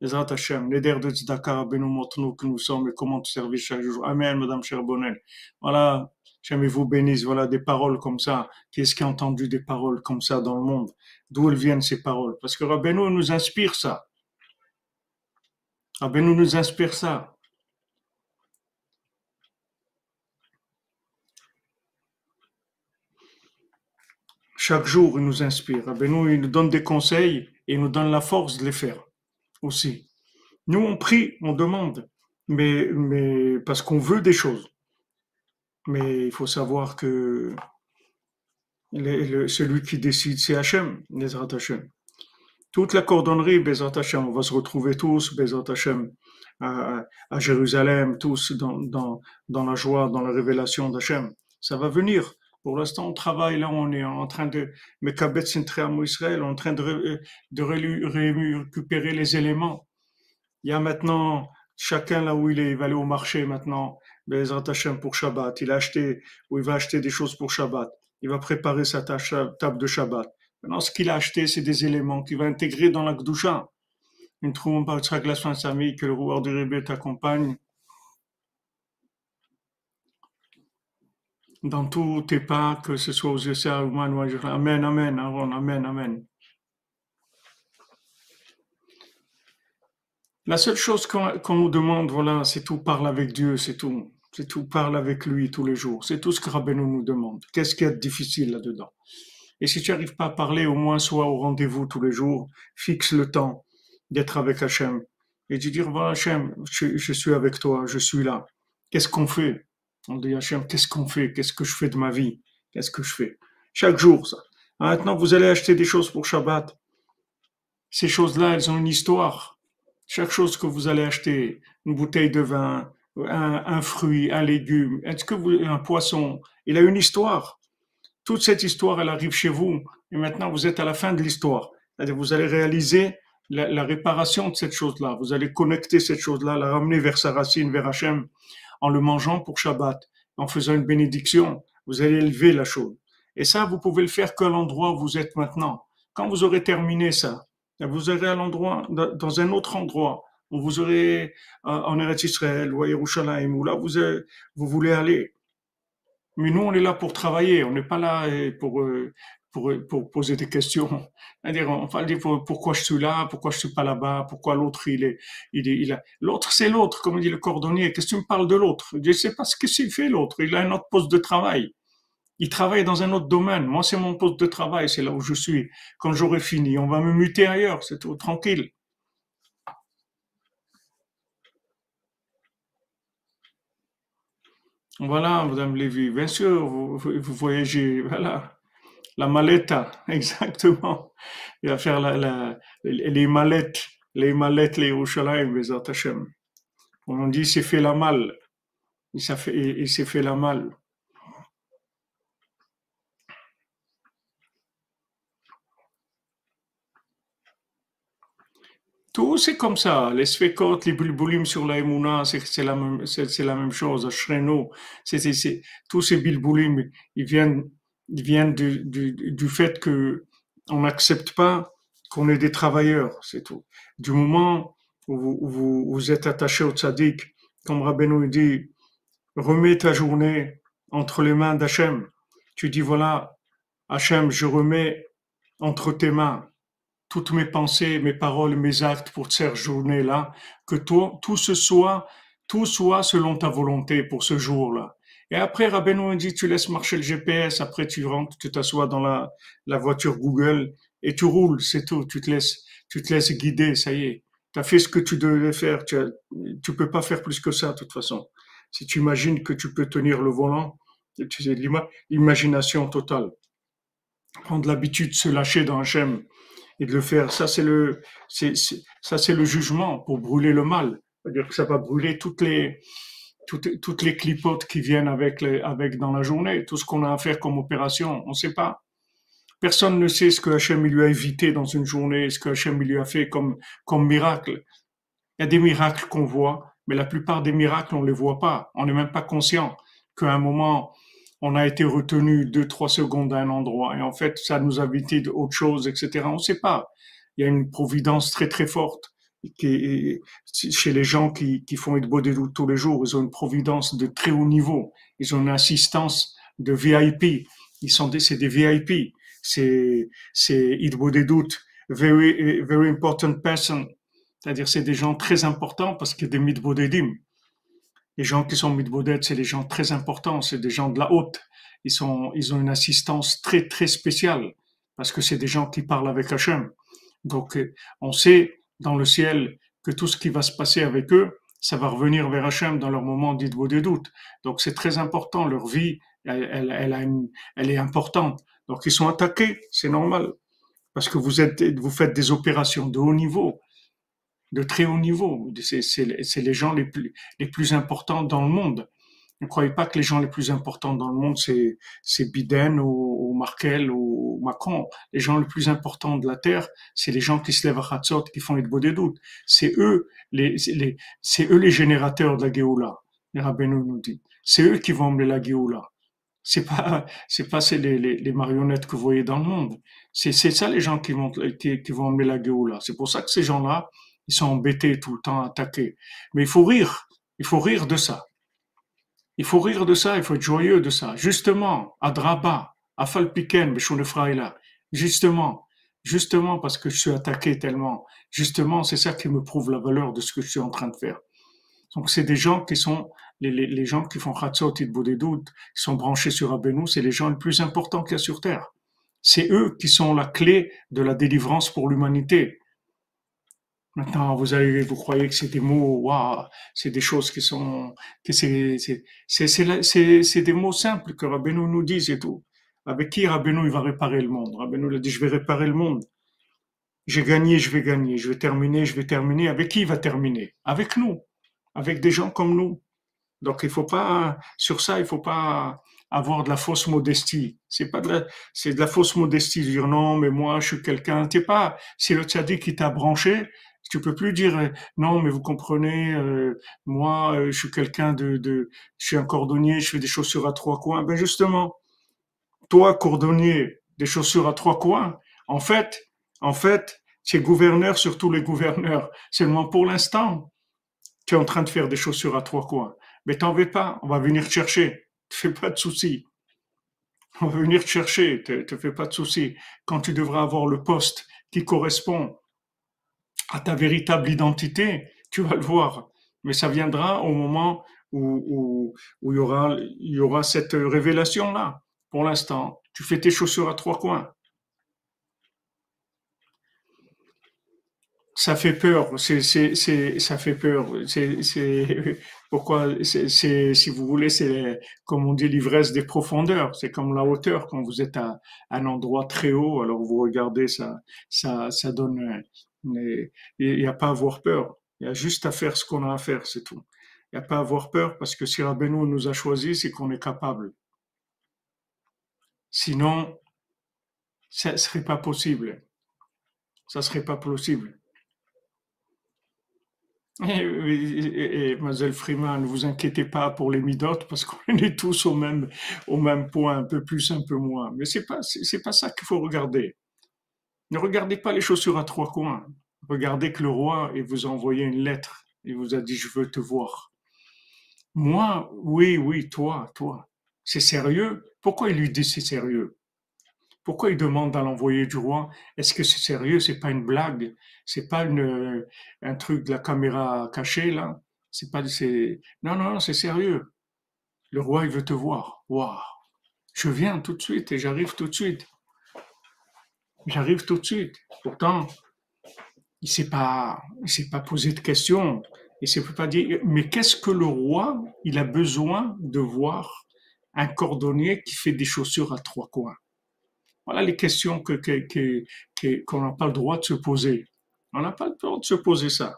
Bezat Hashem, l'aider de Tzedakah, nous montre-nous que nous sommes et comment te servir chaque jour. Amen, Madame Cherbonnel. Voilà, jamais vous bénisse. Voilà des paroles comme ça. Qui est-ce qui a entendu des paroles comme ça dans le monde? D'où elles viennent ces paroles? Parce que Rabbeinu nous inspire ça. Ah nous inspire ça. Chaque jour, il nous inspire. Ah nous, il nous donne des conseils et nous donne la force de les faire aussi. Nous, on prie, on demande, mais, parce qu'on veut des choses. Mais il faut savoir que celui qui décide, c'est Hachem, les Hachem toute la cordonnerie, Bezat Hashem, on va se retrouver tous, Bezat Hashem, à, à, Jérusalem, tous dans, dans, dans la joie, dans la révélation d'Hachem. Ça va venir. Pour l'instant, on travaille là, on est en train de, Mekabet Sintream Israël, en train de, de récupérer les éléments. Il y a maintenant, chacun là où il est, il va aller au marché maintenant, Bezat Hashem pour Shabbat. Il a acheté, ou il va acheter des choses pour Shabbat. Il va préparer sa table de Shabbat. Ce qu'il a acheté, c'est des éléments qu'il va intégrer dans la Gdusha. Une trouvons par glace famille que le roi du Rébé t'accompagne dans tous tes pas, que ce soit aux USA ou Amen, Amen, Aaron, Amen, Amen. La seule chose qu'on nous demande, voilà, c'est tout, parle avec Dieu, c'est tout. C'est tout, parle avec lui tous les jours. C'est tout ce que Rabbeinu nous demande. Qu'est-ce qu'il y a de difficile là-dedans? Et si tu n'arrives pas à parler, au moins sois au rendez-vous tous les jours, fixe le temps d'être avec Hachem. et de dire, voilà Hachem, je, je suis avec toi, je suis là. Qu'est-ce qu'on fait? On dit, Hachem, qu'est-ce qu'on fait? Qu'est-ce que je fais de ma vie? Qu'est-ce que je fais? Chaque jour, ça. Maintenant, vous allez acheter des choses pour Shabbat. Ces choses-là, elles ont une histoire. Chaque chose que vous allez acheter, une bouteille de vin, un, un fruit, un légume, est-ce que vous, un poisson, il a une histoire. Toute cette histoire, elle arrive chez vous. Et maintenant, vous êtes à la fin de l'histoire. Vous allez réaliser la, réparation de cette chose-là. Vous allez connecter cette chose-là, la ramener vers sa racine, vers Hachem, en le mangeant pour Shabbat, en faisant une bénédiction. Vous allez élever la chose. Et ça, vous pouvez le faire qu'à l'endroit où vous êtes maintenant. Quand vous aurez terminé ça, vous irez à l'endroit, dans un autre endroit, où vous aurez en Eretz Israël ou à Yerushalayim, où là vous, vous voulez aller. Mais nous, on est là pour travailler, on n'est pas là euh, pour, euh, pour, pour poser des questions. C'est-à-dire, (laughs) on va dire pourquoi je suis là, pourquoi je suis pas là-bas, pourquoi l'autre il est, il il a. L'autre c'est l'autre, comme dit le cordonnier. Qu'est-ce que tu me parles de l'autre? Je sais pas ce qu'il fait l'autre. Il a un autre poste de travail. Il travaille dans un autre domaine. Moi, c'est mon poste de travail, c'est là où je suis. Quand j'aurai fini, on va me muter ailleurs, c'est tout tranquille. Voilà, Madame Lévy, bien sûr, vous, vous voyagez, voilà. La maleta, (laughs) exactement. Il va faire la, la, les mallettes, les mallettes, les Yerushalayim, les Hashem. On dit, il s'est fait la malle. Il s'est fait, il s'est fait la malle. Tout c'est comme ça. Les sphécotes, les bulbulim sur la Emouna, c'est la même, c'est la même chose. Shreno, c'est, tous ces bulbulim, ils viennent, ils viennent du, du, du fait que on n'accepte pas qu'on est des travailleurs, c'est tout. Du moment où vous, vous, vous êtes attaché au tzaddik, comme Rabbeinu dit, remets ta journée entre les mains d'Hachem. Tu dis voilà, Hachem, je remets entre tes mains toutes mes pensées, mes paroles, mes actes pour cette journée-là, que tout, ce soit, tout soit selon ta volonté pour ce jour-là. Et après, Rabbeinu dit, tu laisses marcher le GPS, après tu rentres, tu t'assois dans la, voiture Google et tu roules, c'est tout. Tu te laisses, tu te laisses guider, ça y est. Tu as fait ce que tu devais faire. Tu, as, tu peux pas faire plus que ça, de toute façon. Si tu imagines que tu peux tenir le volant, sais, l'imagination totale. Prendre l'habitude de se lâcher dans Hachem et de le faire. Ça, c'est le, c'est, ça, c'est le jugement pour brûler le mal. C'est-à-dire que ça va brûler toutes les, toutes, toutes les clipotes qui viennent avec, avec dans la journée, tout ce qu'on a à faire comme opération. On ne sait pas. Personne ne sait ce que Hachem lui a évité dans une journée, ce que Hachem lui a fait comme, comme miracle. Il y a des miracles qu'on voit, mais la plupart des miracles, on ne les voit pas. On n'est même pas conscient qu'à un moment, on a été retenu deux, trois secondes à un endroit, et en fait, ça nous a évité d'autres choses, etc. On ne sait pas. Il y a une providence très, très forte qui chez les gens qui, qui font des doutes tous les jours. Ils ont une providence de très haut niveau. Ils ont une assistance de VIP. Ils sont des, c'est des VIP. C'est, c'est des doutes. Very, very important person. C'est-à-dire, c'est des gens très importants parce a des mitbodedim. Les gens qui sont mitbodet, c'est des gens très importants, c'est des gens de la haute. Ils sont, ils ont une assistance très, très spéciale parce que c'est des gens qui parlent avec Hachem. Donc, on sait dans le ciel que tout ce qui va se passer avec eux, ça va revenir vers Hachem dans leur moment d'idvo des doutes. Donc, c'est très important. Leur vie, elle, elle, elle est importante. Donc, ils sont attaqués, c'est normal. Parce que vous êtes, vous faites des opérations de haut niveau de très haut niveau. C'est les gens les plus, les plus importants dans le monde. Ne croyez pas que les gens les plus importants dans le monde, c'est Biden ou, ou, Merkel ou Macron. Les gens les plus importants de la Terre, c'est les gens qui se lèvent à Hatzot, qui font les beaux des doutes. C'est eux les, eux les générateurs de la Géoula. Les rabbins nous dit. C'est eux qui vont emmener la Géoula. C'est pas, c'est pas les, les, marionnettes que vous voyez dans le monde. C'est ça les gens qui vont, qui, vont emmener la Géoula. C'est pour ça que ces gens-là, ils sont embêtés tout le temps, attaqués. Mais il faut rire. Il faut rire de ça. Il faut rire de ça, il faut être joyeux de ça. Justement, à Draba, à Falpiken, là. Justement, justement parce que je suis attaqué tellement. Justement, c'est ça qui me prouve la valeur de ce que je suis en train de faire. Donc, c'est des gens qui sont, les, les, gens qui font Khatsot et doutes, qui sont branchés sur Abenou, c'est les gens les plus importants qu'il y a sur Terre. C'est eux qui sont la clé de la délivrance pour l'humanité. Maintenant, vous allez, vous croyez que c'est des mots, waouh, c'est des choses qui sont, que c'est, c'est, des mots simples que Rabbeinu nous dit et tout. Avec qui Rabbeinu il va réparer le monde? Rabbeinu il a dit, je vais réparer le monde. J'ai gagné, je vais gagner. Je vais terminer, je vais terminer. Avec qui il va terminer? Avec nous. Avec des gens comme nous. Donc, il faut pas, sur ça, il faut pas avoir de la fausse modestie. C'est pas de la, c'est de la fausse modestie de dire non, mais moi, je suis quelqu'un. T'es pas, c'est le tzaddik qui t'a branché. Tu peux plus dire euh, non, mais vous comprenez, euh, moi, euh, je suis quelqu'un de, de, je suis un cordonnier, je fais des chaussures à trois coins. Ben justement, toi, cordonnier, des chaussures à trois coins, en fait, en fait, tu es gouverneur sur tous les gouverneurs. Seulement pour l'instant, tu es en train de faire des chaussures à trois coins. Mais t'en veux pas, on va venir te chercher. Te (laughs) fais pas de soucis. On va venir te chercher, te fais pas de soucis. Quand tu devras avoir le poste qui correspond à ta véritable identité, tu vas le voir. Mais ça viendra au moment où, où, il, y aura, il y aura cette révélation-là. Pour l'instant, tu fais tes chaussures à trois coins. Ça fait peur, c'est, c'est, c'est, ça fait peur. C'est, c'est, (laughs) pourquoi, c'est, c'est, si vous voulez, c'est, comme on dit, l'ivresse des profondeurs. C'est comme la hauteur. Quand vous êtes à un endroit très haut, alors vous regardez, ça, ça, ça donne, il n'y a pas à avoir peur. Il y a juste à faire ce qu'on a à faire, c'est tout. Il n'y a pas à avoir peur parce que si Rabbeinu nous a choisis, c'est qu'on est capable. Sinon, ça serait pas possible. Ça serait pas possible. Et, et, et, Mademoiselle Freeman, ne vous inquiétez pas pour les midotes parce qu'on (laughs) est tous au même, au même point, un peu plus, un peu moins. Mais c'est pas, c'est c'est pas ça qu'il faut regarder. Ne regardez pas les chaussures à trois coins. Regardez que le roi il vous a envoyé une lettre. Il vous a dit, je veux te voir. Moi, oui, oui, toi, toi. C'est sérieux? Pourquoi il lui dit c'est sérieux? Pourquoi il demande à l'envoyé du roi? Est-ce que c'est sérieux? C'est pas une blague? C'est pas euh, un truc de la caméra cachée, là? C'est pas, c'est, non, non, non, c'est sérieux. Le roi, il veut te voir. Waouh! Je viens tout de suite et j'arrive tout de suite. J'arrive tout de suite. Pourtant, il s'est pas, il s'est pas posé de questions. Il s'est pas dit, mais qu'est-ce que le roi, il a besoin de voir un cordonnier qui fait des chaussures à trois coins? Voilà les questions que, que, que- qu'on n'a pas le droit de se poser. On n'a pas le droit de se poser ça.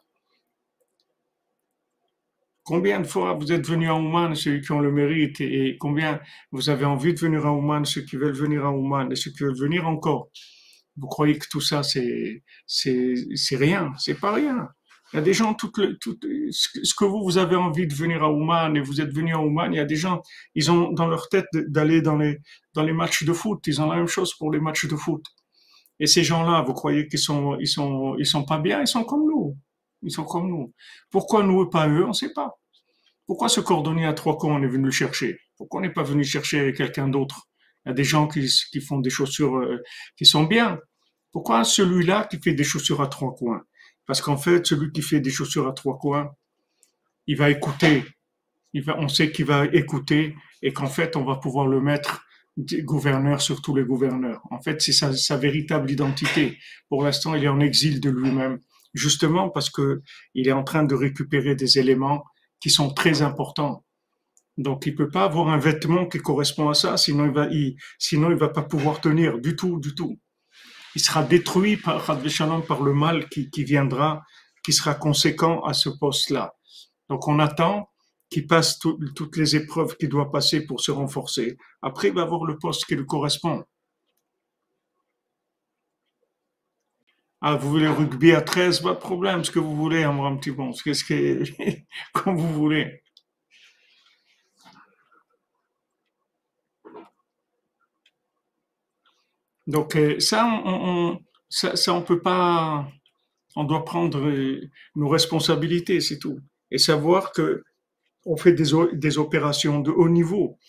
Combien de fois vous êtes venus à Ouman, ceux qui ont le mérite, et combien vous avez envie de venir à Ouman, ceux qui veulent venir à Ouman, et ceux qui veulent venir encore? Vous croyez que tout ça, c'est, rien, c'est pas rien. Il y a des gens, tout le, tout, ce que vous, vous avez envie de venir à Ouman et vous êtes venu à Ouman, il y a des gens, ils ont dans leur tête d'aller dans les, dans les matchs de foot. Ils ont la même chose pour les matchs de foot. Et ces gens-là, vous croyez qu'ils sont, ils sont, ils sont pas bien? Ils sont comme nous. Ils sont comme nous. Pourquoi nous et pas eux? On sait pas. Pourquoi ce cordonnier à trois coins, on est venu le chercher? Pourquoi on n'est pas venu chercher quelqu'un d'autre? Il y a des gens qui, font des chaussures euh, qui sont bien. Pourquoi celui-là qui fait des chaussures à trois coins? Parce qu'en fait, celui qui fait des chaussures à trois coins, il va écouter. On sait qu'il va écouter et qu'en fait, on va pouvoir le mettre gouverneur sur tous les gouverneurs. En fait, c'est sa, sa véritable identité. Pour l'instant, il est en exil de lui-même, justement parce que il est en train de récupérer des éléments qui sont très importants. Donc, il peut pas avoir un vêtement qui correspond à ça, sinon il va, sinon il va pas pouvoir tenir du tout, du tout. Il sera détruit par, par le mal qui, qui viendra, qui sera conséquent à ce poste-là. Donc, on attend qu'il passe tout- toutes les épreuves qu'il doit passer pour se renforcer. Après, il va avoir le poste qui lui correspond. Ah, vous voulez rugby à 13, pas de problème, ce que vous voulez, un petit bon, ce que, (laughs) comme vous voulez. Donc, euh, ça, on, on- ça, ça, on peut pas, on doit prendre euh, nos responsabilités, c'est tout. Et savoir que on fait des, opérations de haut niveau.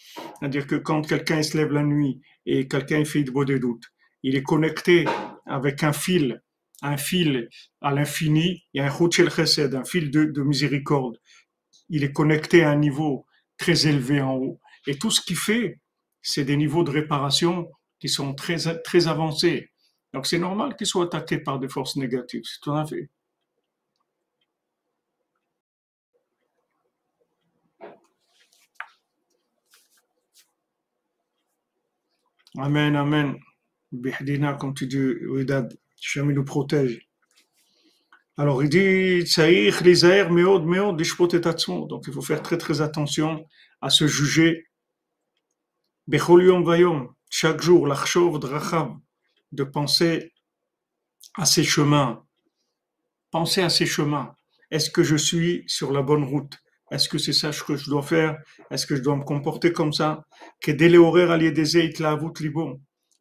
C'est-à-dire que quand quelqu'un se lève la nuit et quelqu'un fait de beau des doutes, il est connecté avec un fil, un fil à l'infini, il y a un Chut Shel Chesed, un fil de, de miséricorde. Il est connecté à un niveau très élevé en haut. Et tout ce qu'il fait, c'est des niveaux de réparation qui sont très, très avancés. Donc c'est normal qu'ils soient attaqués par des forces négatives, c'est tout à fait. Amen, Amen. Bihdina, comme tu dis, Ouidad, jamais nous protège. Alors il dit, Tsaïr, Lizaïr, Meod, Meod, Dishpot et Tatson. Donc il faut faire très très attention à se juger. Becholium Vayom chaque jour, l'Achshov Drachav, de penser à ses chemins. Penser à ses chemins. Est-ce que je suis sur la bonne route? Est-ce que c'est ça que je dois faire? Est-ce que je dois me comporter comme ça?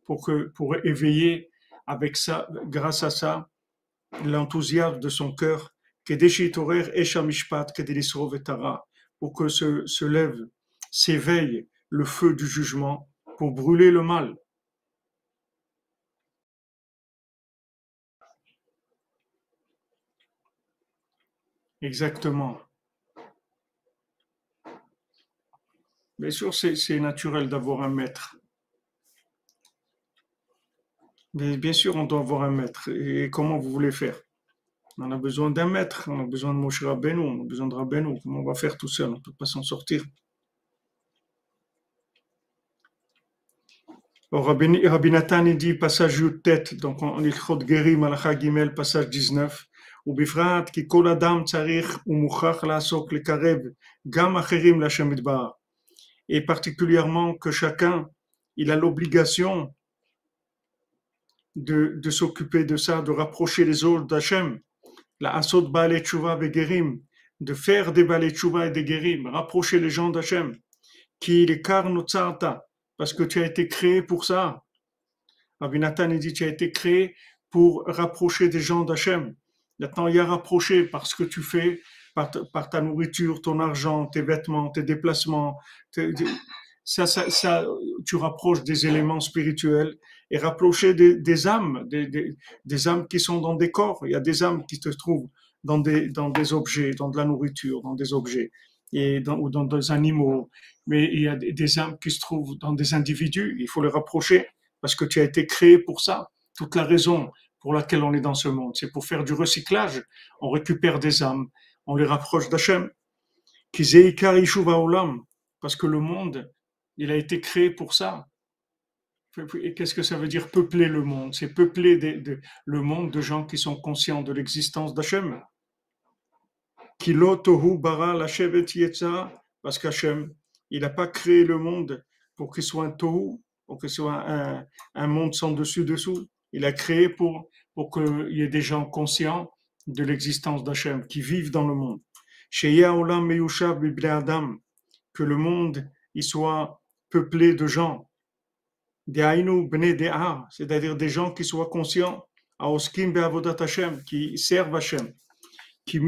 Pour que pour éveiller avec ça, grâce à ça, l'enthousiasme de son cœur. Pour que se, se lève, s'éveille le feu du jugement pour brûler le mal. Exactement. Bien sûr, c'est naturel d'avoir un maître. Mais bien sûr, on doit avoir un maître. Et comment vous voulez faire? On a besoin d'un maître, on a besoin de Moshe Rabbeinu, on a besoin de Rabbeinu. Comment on va faire tout seul? On ne peut pas s'en sortir. Rabbi Nathan, il dit, passage tête, donc on est Gerim, Malacha Gimel, passage 19. ובפרט כי כל אדם צריך ומוכרח לעסוק לקרב גם אחרים להשם יתברך. Et particulièrement que chacun, il a l'obligation de, de s'occuper de ça, de rapprocher les autres d'Hachem. La asot ba'alet tshuva begerim, de faire des ba'alet tshuva et des gerim, rapprocher les gens d'Hachem. Qui les karnotzarta, parce que tu as été créé pour ça. Rabbi Nathan dit, tu as été créé pour rapprocher des gens d'Hachem. Maintenant, il y a rapproché par ce que tu fais, par ta, nourriture, ton argent, tes vêtements, tes déplacements. ça, ça, ça, tu rapproches des éléments spirituels et rapprocher des, âmes, des, âmes qui sont dans des corps. Il y a des âmes qui se trouvent dans des, dans des objets, dans de la nourriture, dans des objets et ou dans des animaux. Mais il y a des âmes qui se trouvent dans des individus. Il faut les rapprocher parce que tu as été créé pour ça. Toute la raison pour laquelle on est dans ce monde. C'est pour faire du recyclage. On récupère des âmes, on les rapproche d'Hachem. Parce que le monde, il a été créé pour ça. Et qu'est-ce que ça veut dire peupler le monde? C'est peupler le monde de gens qui sont conscients de l'existence d'Hachem. Bara parce qu'Hachem, il n'a pas créé le monde pour qu'il soit un tohu, pour qu'il soit un, un monde sans dessus-dessous. Il a créé pour, pour qu'il y ait des gens conscients de l'existence d'Hachem, qui vivent dans le monde. Que le monde il soit peuplé de gens. C'est-à-dire des gens qui soient conscients qui servent Hachem. Qui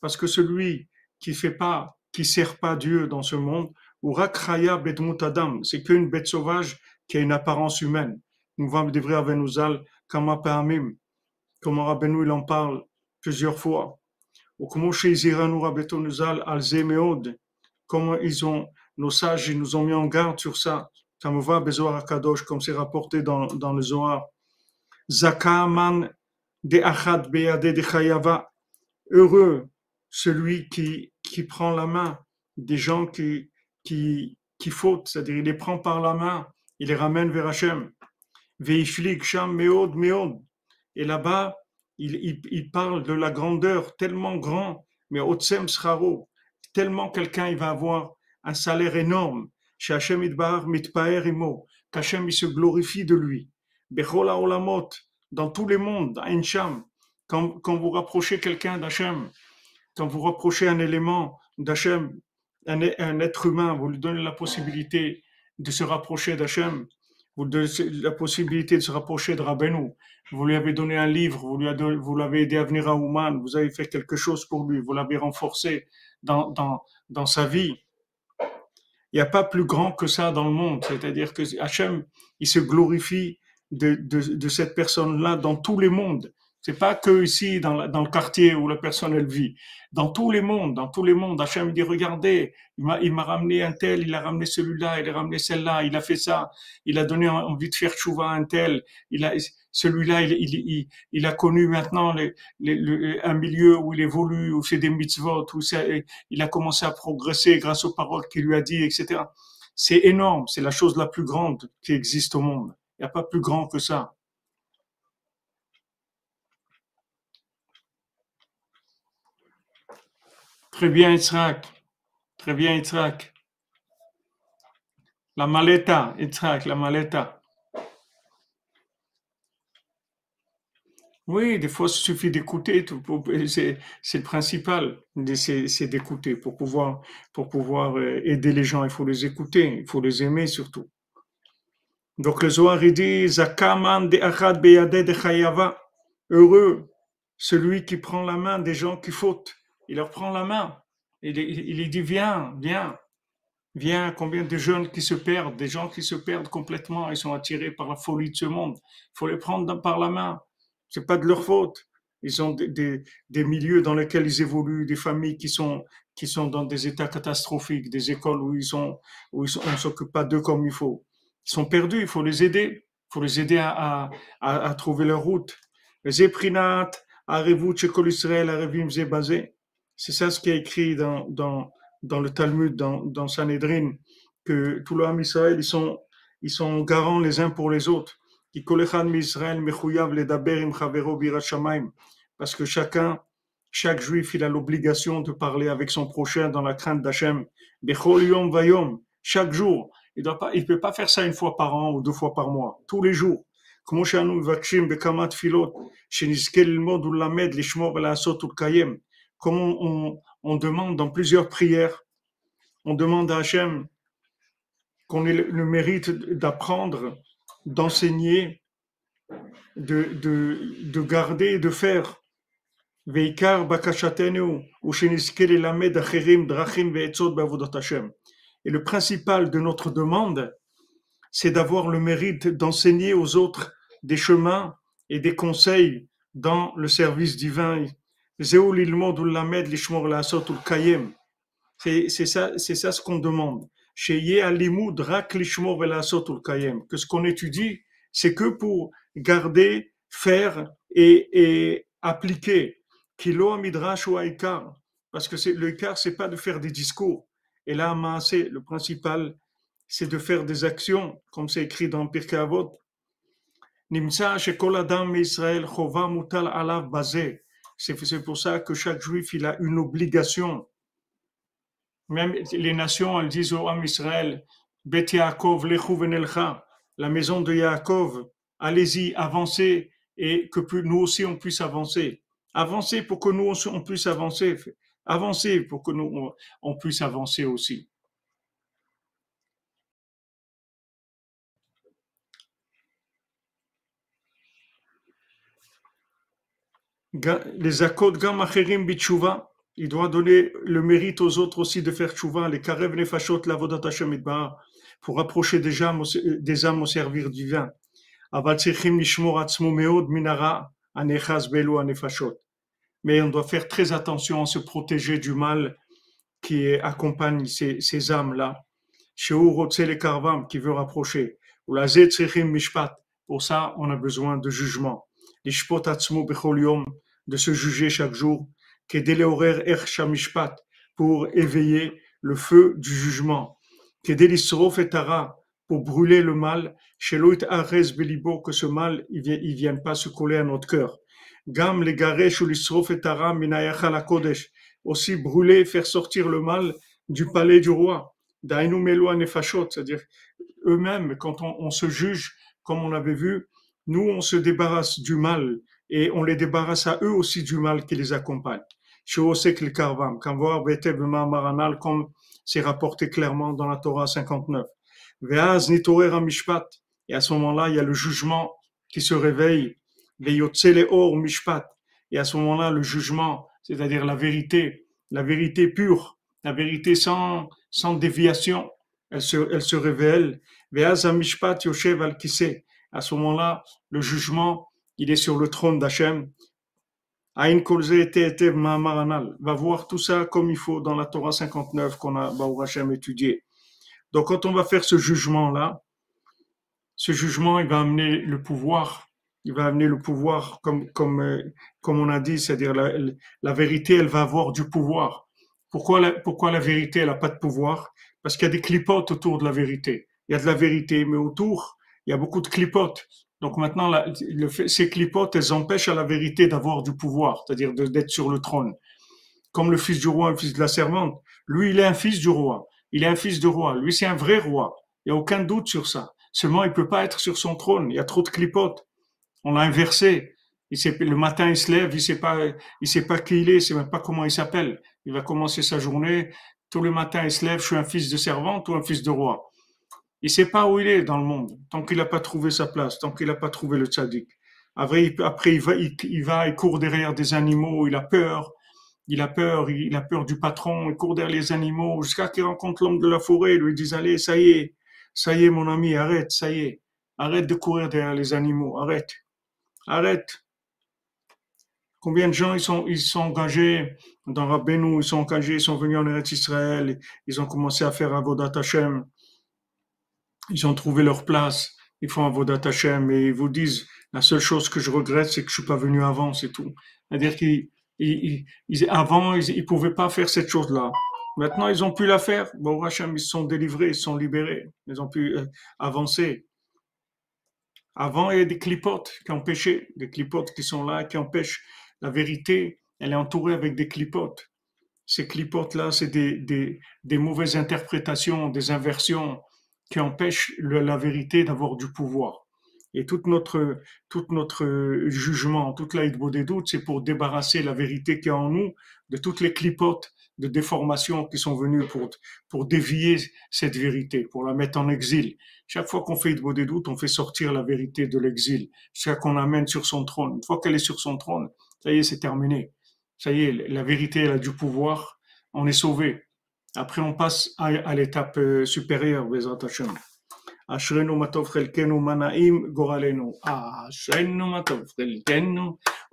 parce que celui qui fait pas, qui sert pas Dieu dans ce monde, ou rakraya adam, c'est qu'une bête sauvage qui a une apparence humaine. Nous va devrait Avenuzal, comme comment Rabbeinu il en parle plusieurs fois. Ou comment chez Iziranu Rabbetonuzal al Zemeod, comment ils ont, nos sages, ils nous ont mis en garde sur ça. Comme voit Bezoar Kadosh, comme c'est rapporté dans, dans le Zohar. Zakaman de Achad Beade de. Heureux celui qui, qui prend la main des gens qui, qui, qui fautent, c'est-à-dire il les prend par la main il les ramène vers Hachem. Sham Meod Meod. Et là-bas, il, il, parle de la grandeur tellement grand, mais Otsem Scharo, tellement quelqu'un il va avoir un salaire énorme. Chez Hachem Idbar Mitpaer Imo, qu'Hachem il se glorifie de lui. Bechola Olamot, dans tous les mondes, Sham, quand, quand vous rapprochez quelqu'un d'Hachem, quand vous rapprochez un élément d'Hachem, un, un être humain, vous lui donnez la possibilité de se rapprocher d'Hachem, la possibilité de se rapprocher de Rabbeinu. Vous lui avez donné un livre, vous lui vous l'avez aidé à venir à Ouman, vous avez fait quelque chose pour lui, vous l'avez renforcé dans, dans, dans sa vie. Il n'y a pas plus grand que ça dans le monde. C'est-à-dire que Hachem, il se glorifie de, de, de cette personne-là dans tous les mondes. C'est pas que ici, dans, dans, le quartier où la personne, elle vit. Dans tous les mondes, dans tous les mondes, Hachem dit, regardez, il m'a, ramené un tel, il a ramené celui-là, il a ramené celle-là, il a fait ça, il a donné envie de faire chouva un tel, il a, celui-là, il, il, il, a connu maintenant les, les, un milieu où il évolue, où c'est des mitzvot, où il a commencé à progresser grâce aux paroles qu'il lui a dit, etc. c'est énorme, c'est la chose la plus grande qui existe au monde. Il n'y a pas plus grand que ça. Très bien, Yitzhak. Très bien, Yitzhak. La maleta, Yitzhak, la maleta. Oui, des fois, il suffit d'écouter. C'est le principal, c'est d'écouter pour pouvoir, pour pouvoir euh, aider les gens. Il faut les écouter, il faut les aimer surtout. Donc le Zohar il dit Zakaman de achad de. Heureux celui qui prend la main des gens qui fautent. Il leur prend la main. Il, il, il dit Viens, viens. Viens, combien de jeunes qui se perdent, des gens qui se perdent complètement, ils sont attirés par la folie de ce monde. Il faut les prendre par la main. C'est pas de leur faute. Ils ont des, des, milieux dans lesquels ils évoluent, des familles qui sont qui sont dans des états catastrophiques, des écoles où ils sont où ils on s'occupe pas d'eux comme il faut. Ils sont perdus, il faut les aider. Il faut les aider à, à, à, trouver leur route. C'est ça ce qui est écrit dans, dans, dans le Talmud, dans, dans Sanhedrin, que tout l'homme Israël, ils sont, ils sont garants les uns pour les autres. Parce que chacun, chaque juif, il a l'obligation de parler avec son prochain dans la crainte d'Hachem. Chaque jour. Il ne peut pas faire ça une fois par an ou deux fois par mois. Tous les jours. Comme on, demande dans plusieurs prières, on demande à Hachem qu'on ait le mérite d'apprendre d'enseigner, de, de, de garder, de faire. Et le principal de notre demande, c'est d'avoir le mérite d'enseigner aux autres des chemins et des conseils dans le service divin. C'est ça, ça ce qu'on demande que ce qu'on étudie, c'est que pour garder, faire et, et appliquer. Parce que le car, c'est pas de faire des discours. Et là, c'est le principal, c'est de faire des actions, comme c'est écrit dans Pirkei Avot. C'est pour ça que chaque juif, il a une obligation même les nations, elles disent au Am Israël, Bet Yaakov, la maison de Yaakov, allez-y, avancez, et que nous aussi on puisse avancer. Avancez pour que nous on puisse avancer. Avancez pour que nous on avancer aussi. Les accords Gam Acherim Bichuva, il doit donner le mérite aux autres aussi de faire tchouva, les karev nefashot lavodat Hashem pour approcher des âmes, des âmes au servir divin. Aval tzrichim nishmor atzmo meod minara anechaz belu anefashot. Mais on doit faire très attention à se protéger du mal qui accompagne ces, âmes-là. Le karvam, qui veut rapprocher. Ou la mishpat. Pour ça, on a besoin de jugement. De se juger chaque jour pour éveiller le feu du jugement. pour brûler le mal, que ce mal ne vienne pas se coller à notre cœur. Gam les aussi brûler, faire sortir le mal du palais du roi. c'est-à-dire eux-mêmes, quand on, se juge, comme on avait vu, nous on se débarrasse du mal et on les débarrasse à eux aussi du mal qui les accompagne comme c'est rapporté clairement dans la Torah 59. Et à ce moment-là, il y a le jugement qui se réveille. Et à ce moment-là, le jugement, c'est-à-dire la vérité, la vérité pure, la vérité sans, sans déviation, elle se, elle se révèle. À ce moment-là, le jugement, il est sur le trône d'Hachem Aïn va voir tout ça comme il faut dans la Torah 59 qu'on a, Baou Hashem, étudié. Donc, quand on va faire ce jugement-là, ce jugement, il va amener le pouvoir. Il va amener le pouvoir, comme, comme, euh, comme on a dit, c'est-à-dire la, la, vérité, elle va avoir du pouvoir. Pourquoi la, pourquoi la vérité, elle n'a pas de pouvoir? Parce qu'il y a des clipotes autour de la vérité. Il y a de la vérité, mais autour, il y a beaucoup de clipotes. Donc maintenant, ces clipotes, elles empêchent à la vérité d'avoir du pouvoir, c'est-à-dire d'être sur le trône. Comme le fils du roi, le fils de la servante. Lui, il est un fils du roi. Il est un fils de roi. Lui, c'est un vrai roi. Il n'y a aucun doute sur ça. Seulement, il peut pas être sur son trône. Il y a trop de clipotes. On l'a inversé. Il le matin, il se lève, il sait pas, il sait pas qui il est, il sait même pas comment il s'appelle. Il va commencer sa journée. Tous les matins, il se lève, je suis un fils de servante ou un fils de roi. Il sait pas où il est dans le monde, tant qu'il n'a pas trouvé sa place, tant qu'il n'a pas trouvé le tzaddik. Après, il, va, il, va, il court derrière des animaux, il a peur, il a peur, il a peur du patron, il court derrière les animaux, jusqu'à qu'il rencontre l'homme de la forêt, il lui dit, allez, ça y est, ça y est, mon ami, arrête, ça y est, arrête de courir derrière les animaux, arrête, arrête. Combien de gens ils sont, ils engagés dans Rabbeinu, ils sont engagés, ils sont venus en Eretz Israël, ils ont commencé à faire Avodat Hashem, ils ont trouvé leur place, ils font Avodat Hashem et ils vous disent, la seule chose que je regrette, c'est que je suis pas venu avant, c'est tout. C'est-à-dire qu'ils, avant, ils, ne pouvaient pas faire cette chose-là. Maintenant, ils ont pu la faire. Bon, Hachem, ils sont délivrés, ils sont libérés. Ils ont pu euh, avancer. Avant, il y a des clipotes qui empêchaient, des clipotes qui sont là, qui empêchent la vérité. Elle est entourée avec des clipotes. Ces clipotes-là, c'est des, des, des mauvaises interprétations, des inversions qui empêchent la vérité d'avoir du pouvoir. Et tout notre, tout notre jugement, toute la des doutes, c'est pour débarrasser la vérité qui est en nous de toutes les clipotes de déformation qui sont venues pour, pour dévier cette vérité, pour la mettre en exil. Chaque fois qu'on fait des doutes, on fait sortir la vérité de l'exil, chaque qu'on amène sur son trône. Une fois qu'elle est sur son trône, ça y est, c'est terminé. Ça y est, la vérité, elle a du pouvoir, on est sauvé. Après, on passe à, à l'étape euh, supérieure, Bezat Hashem. אשרינו מה טוב חלקנו, מה נעים גורלנו. אשרינו מה טוב חלקנו,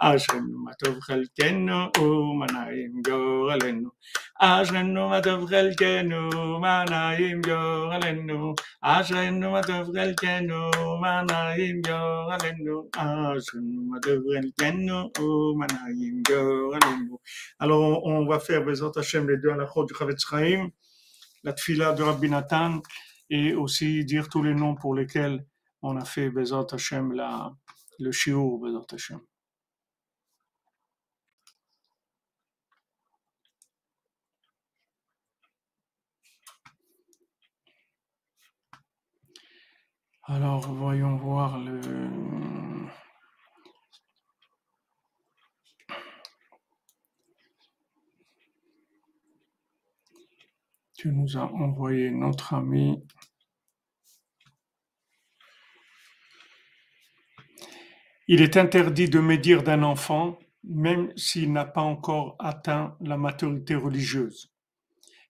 אשרנו מה טוב חלקנו ומה נעים גורלנו. אשרנו מה טוב חלקנו מה נעים גורלנו. אשרנו מה טוב חלקנו מה נעים גורלנו. אשרנו מה טוב חלקנו ומה נעים גורלנו. Alors on va faire Bezat Hashem les deux halachot du Chavetz Chaim, la tfila de Rabbi Nathan et aussi dire tous les noms pour lesquels on a fait Bezat Hashem la, le shiur Bezat Hashem. Alors, voyons voir le... Tu nous as envoyé notre ami. Il est interdit de médire d'un enfant, même s'il n'a pas encore atteint la maturité religieuse.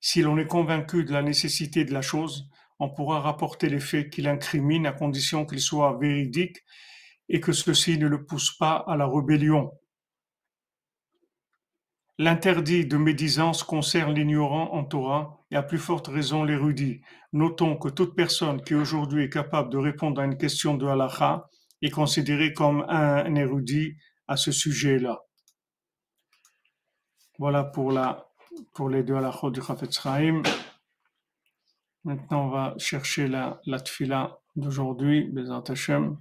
Si l'on est convaincu de la nécessité de la chose, on pourra rapporter les faits qu'il incrimine à condition qu'ils soient véridiques et que ceci ne le pousse pas à la rébellion. L'interdit de médisance concerne l'ignorant en Torah et à plus forte raison l'érudit. Notons que toute personne qui aujourd'hui est capable de répondre à une question de halakha est considérée comme un érudit à ce sujet-là. Voilà pour, les deux halakhot du Chafetz. Maintenant, on va chercher la, la tfila d'aujourd'hui, Bezat Hashem.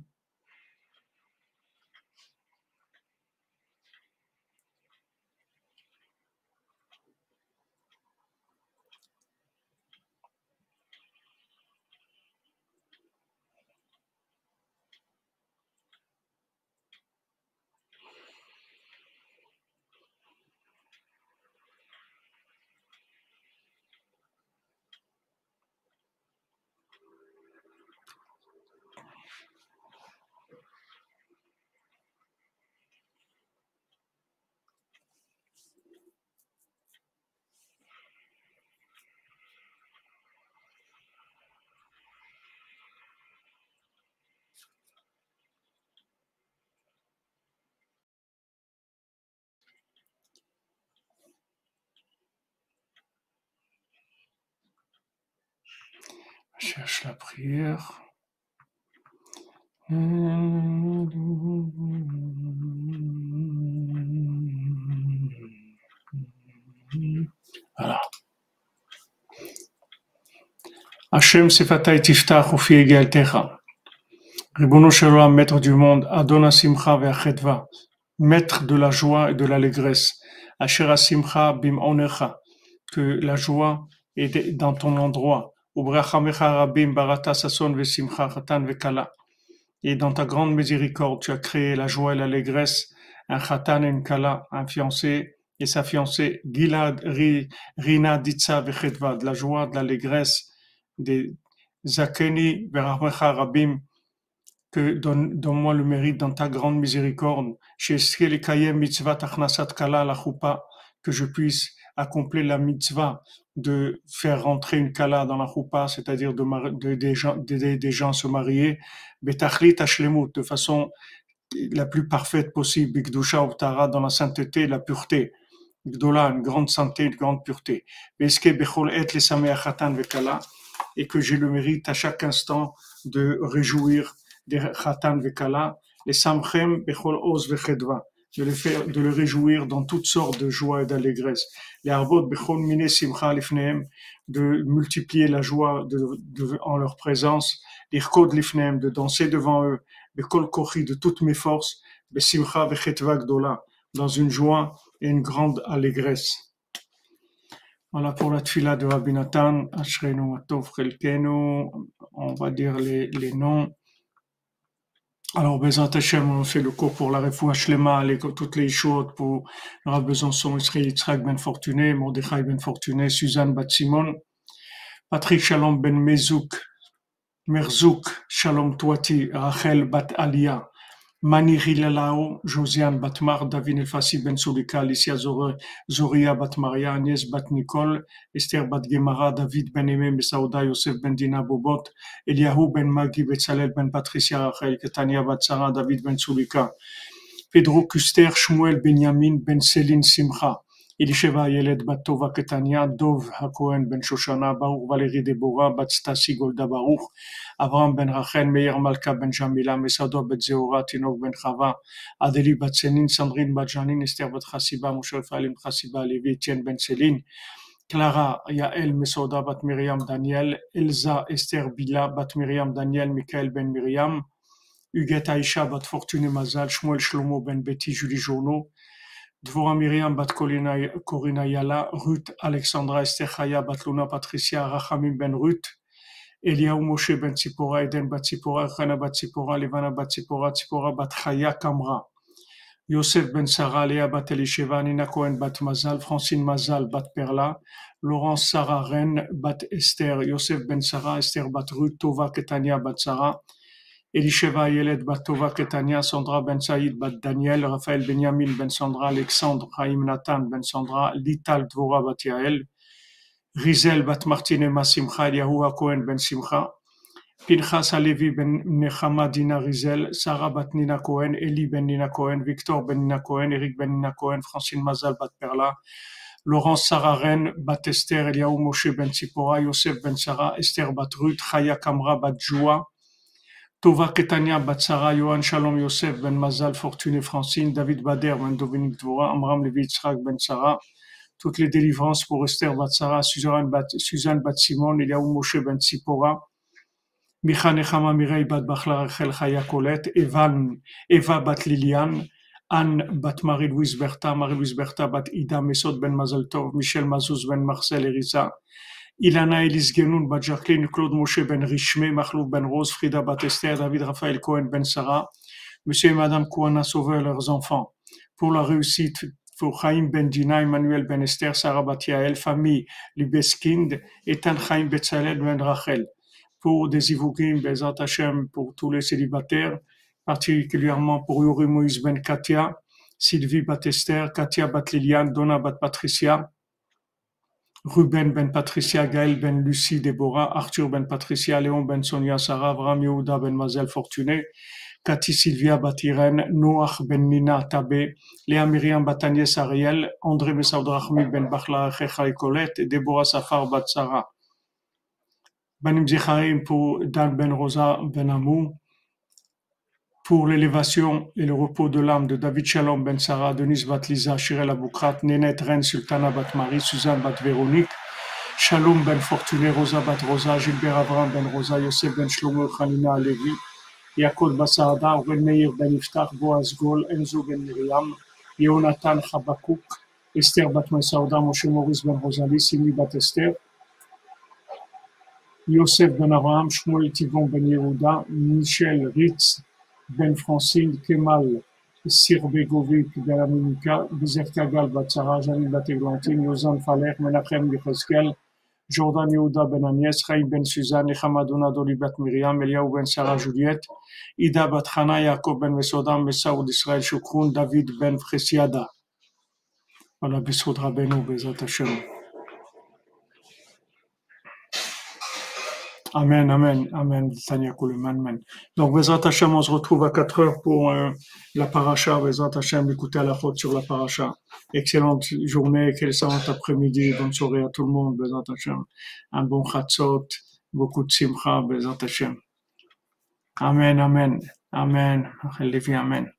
La prière. Voilà. Hachem Sefatai Tiftach Ufi Egaltecha. Ribono Shalom, maître du monde, Adona Simcha Ve'achetva, maître de la joie et de l'allégresse. Asher Simcha Bim Onecha, que la joie est dans ton endroit. Ubrachamecha Rabim Barata Sason Ve'simcha Chatan Ve'kala. Et dans ta grande miséricorde, tu as créé la joie et l'allégresse, un Chatan et une Kala, un fiancé et sa fiancée, Gilad Rina Ditsa Vechetva, de la joie, de l'allégresse des Zakeni Verachmecha Rabim, que donne-moi le mérite dans ta grande miséricorde, chez mitzvah kala la que je puisse accomplir la mitzvah de faire rentrer une kala dans la choupa, c'est-à-dire de, des gens, gens se marier, betachlit de façon la plus parfaite possible, bikdusha optara dans la sainteté, la pureté, gdola, une grande santé, une grande pureté. et que j'ai le mérite à chaque instant de réjouir des Khatan Vekala, les Samchem Bechol Oz Vechedva, de le faire, de le réjouir dans toutes sortes de joie et d'allégresse. Les Arbot Bechol Mine Simcha de multiplier la joie en leur présence. Chod Lifneem, de danser devant eux. Kochi, de toutes mes forces. Gdola, dans une joie et une grande allégresse. Voilà pour la tfila de Rabbi Nathan, Ashrenu on va dire les, les noms. Alors, Bezat Hashem, on fait le cours pour la Refoua Shlema, les, toutes les choses pour Rav Besançon, Israël Yitzhak Ben Fortuné, Mordechai Ben Fortuné, Suzanne Bat Simon, Patrick Shalom Ben Mezouk, Merzouk, Shalom Touati, Rachel Bat Alia, Mani Hilalao, Josiane Batmar, David Elfassi Ben Sulika, Alicia Zoria Batmaria, Agnès Bat Nicole, Esther Bat Gemara, David Ben Aimé, Mesauda, Yosef Ben Dina Bobot, Eliahu Ben Magi, Betzalel Ben Patricia Rachel, Ketania Bat Sarah, David Ben Sulika, Pedro Kuster, Shmuel Benjamin Ben Céline Simcha, אלישבע הילד בת טובה קטניה, דוב הכהן בן שושנה, ברוך ולרי דבורה, בת סטסי גולדה ברוך, אברהם בן רחל, מאיר מלכה בן ג'מילה, מסעדו בת זהורה, תינוק בן חווה, אדלי בת סנין, סנדרין בת ז'נין, אסתר בת חסיבה, משה רפאלים חסיבה, לוי, ציין בן סלין, קלרה, יעל מסעודה בת מרים דניאל, אלזה אסתר בילה בת מרים דניאל, מיכאל בן מרים, Huguette Aïcha, Bat Fortune Mazal, Shmuel Shlomo Ben Betty, Julie Journeau, Dvorah Miriam bat Corina Yala, Ruth Alexandra Esther Chaya bat Luna Patricia Rachamim ben Ruth, Eliaou Moshe ben Tzipora, Eden bat Tzipora, Chana bat Tzipora, Levana bat Tzipora, Tzipora bat Chaya Kamra, Yosef ben Sarah, Léa bat Elisheva, Nina Cohen bat Mazal, Francine Mazal bat Perla, Laurence Sarah Ren bat Esther, Yosef ben Sarah, Esther bat Ruth, Tova Ketania bat Sarah, Elisheva Yelet bat Tova Ketania, Sandra ben Saïd bat Daniel, Raphaël Benjamin ben Sandra, Alexandre Chaim Nathan ben Sandra, Lital Dvora bat Yael, Rizel bat Martine Masimcha, Eliyahu Cohen ben Simcha, Pinchas Alevi ben Nechama Dina Rizel, Sarah bat Nina Cohen, Eli ben Nina Cohen, Victor ben Nina Cohen, Eric ben Nina Cohen, Francine Mazal bat Perla, Laurence Sarah Ren, bat Esther, Eliyahu Moshe ben Tzipora, Yosef ben Sarah, Esther bat Ruth, Chaya Kamra bat Joua, Tova Ketania Batsara, Yohan Shalom Yosef Ben Mazal, Fortuné Francine, David Bader Ben Dominique Dvora, Amram Levi Ben Sarah, toutes les délivrances pour Esther Batsara, Suzanne Bat, Simon, Eliaou Moshe Ben Tzipora, Micha Nechama Mirei Bat Bachla Rachel Chaya Colette, Evan, Eva Bat Liliane, Anne Bat Marie-Louise Bertha, Marie-Louise Bertha Bat Ida Mesot Ben Mazal Tov, Michel Mazouz Ben Marcel Erisa, Ilana Elis Genoun, Bat Jacqueline, Claude Moshe Ben Richmé, Mahlouf Ben Rose, Frida Batester, David Raphaël Cohen Ben Sarah, Monsieur et Madame Kouana Sauveur, leurs enfants. Pour la réussite, pour Chaim Ben Dina, Emmanuel Ben Esther, Sarah Batiael, famille Libeskind, Ethan Chaim Betzalel Ben Rachel. Pour des Ivoukim, Bezat Hashem, pour tous les célibataires, particulièrement pour Yuri Moïse Ben Katia, Sylvie Batester, Katia Bat Liliane, Donna Bat Patricia, Ruben ben Patricia, Gaël ben Lucie, Déborah, Arthur ben Patricia, Léon ben Sonia, Sarah, Yehuda ben Mazel Fortuné, Cathy Sylvia Batiren, Noach ben Nina Tabé, Léa Myriam Batanies Ariel, André Messaud ben Bachla Chechai Colette et Déborah Safar Batsara. Banim Zicharim pour Dan Ben Rosa Ben Amou, pour l'élévation et le repos de l'âme de David Shalom Ben Sarah, Denise Batliza, Shirel Aboukrat, Nénet Ren Sultana Bat Marie, Suzanne Bat Véronique, Shalom Ben Fortuné, Rosa Bat Rosa, Gilbert Avram Ben Rosa, Yosef Ben Shlomo, Khanina Alevi, Yaakov Basada, Ben Meir Ben Iftach, Boaz Gol, Enzo Ben Miriam, Yonatan Chabakuk, Esther Bat Sauda, Moshe Maurice Ben Rosalie, Simi Bat Esther, Yosef Ben Abraham, Shmuel Tivon Ben Yehuda, Michel Ritz Ben Francine, Kemal Sirbegovic Ben Aminika, Bizer Kagal Batsara, Janine Bat Eglantine, Yozan Faler, Menachem Yecheskel, Jordan Yehuda Ben Agnès, Chaim Ben Suzanne, Hamadouna Doli Bat Miriam, Eliaou Ben Sarah Juliette, Ida Bat Chana, Yaakov Ben Mesodam, Messaoud Israël Shukroun, David Ben Fresiada. Voilà, Besod Rabbeinu. Amen, amen, amen, amen. Donc, Bezat Hashem, on se retrouve à 4 heures pour euh, la paracha. Bezat Hashem, écoutez à la faute sur la paracha. Excellente journée, excellente après-midi, bonne soirée à tout le monde, Bezat Hashem. Un bon chatzot, beaucoup de simcha, Bezat Hashem. Amen, amen, amen, amen.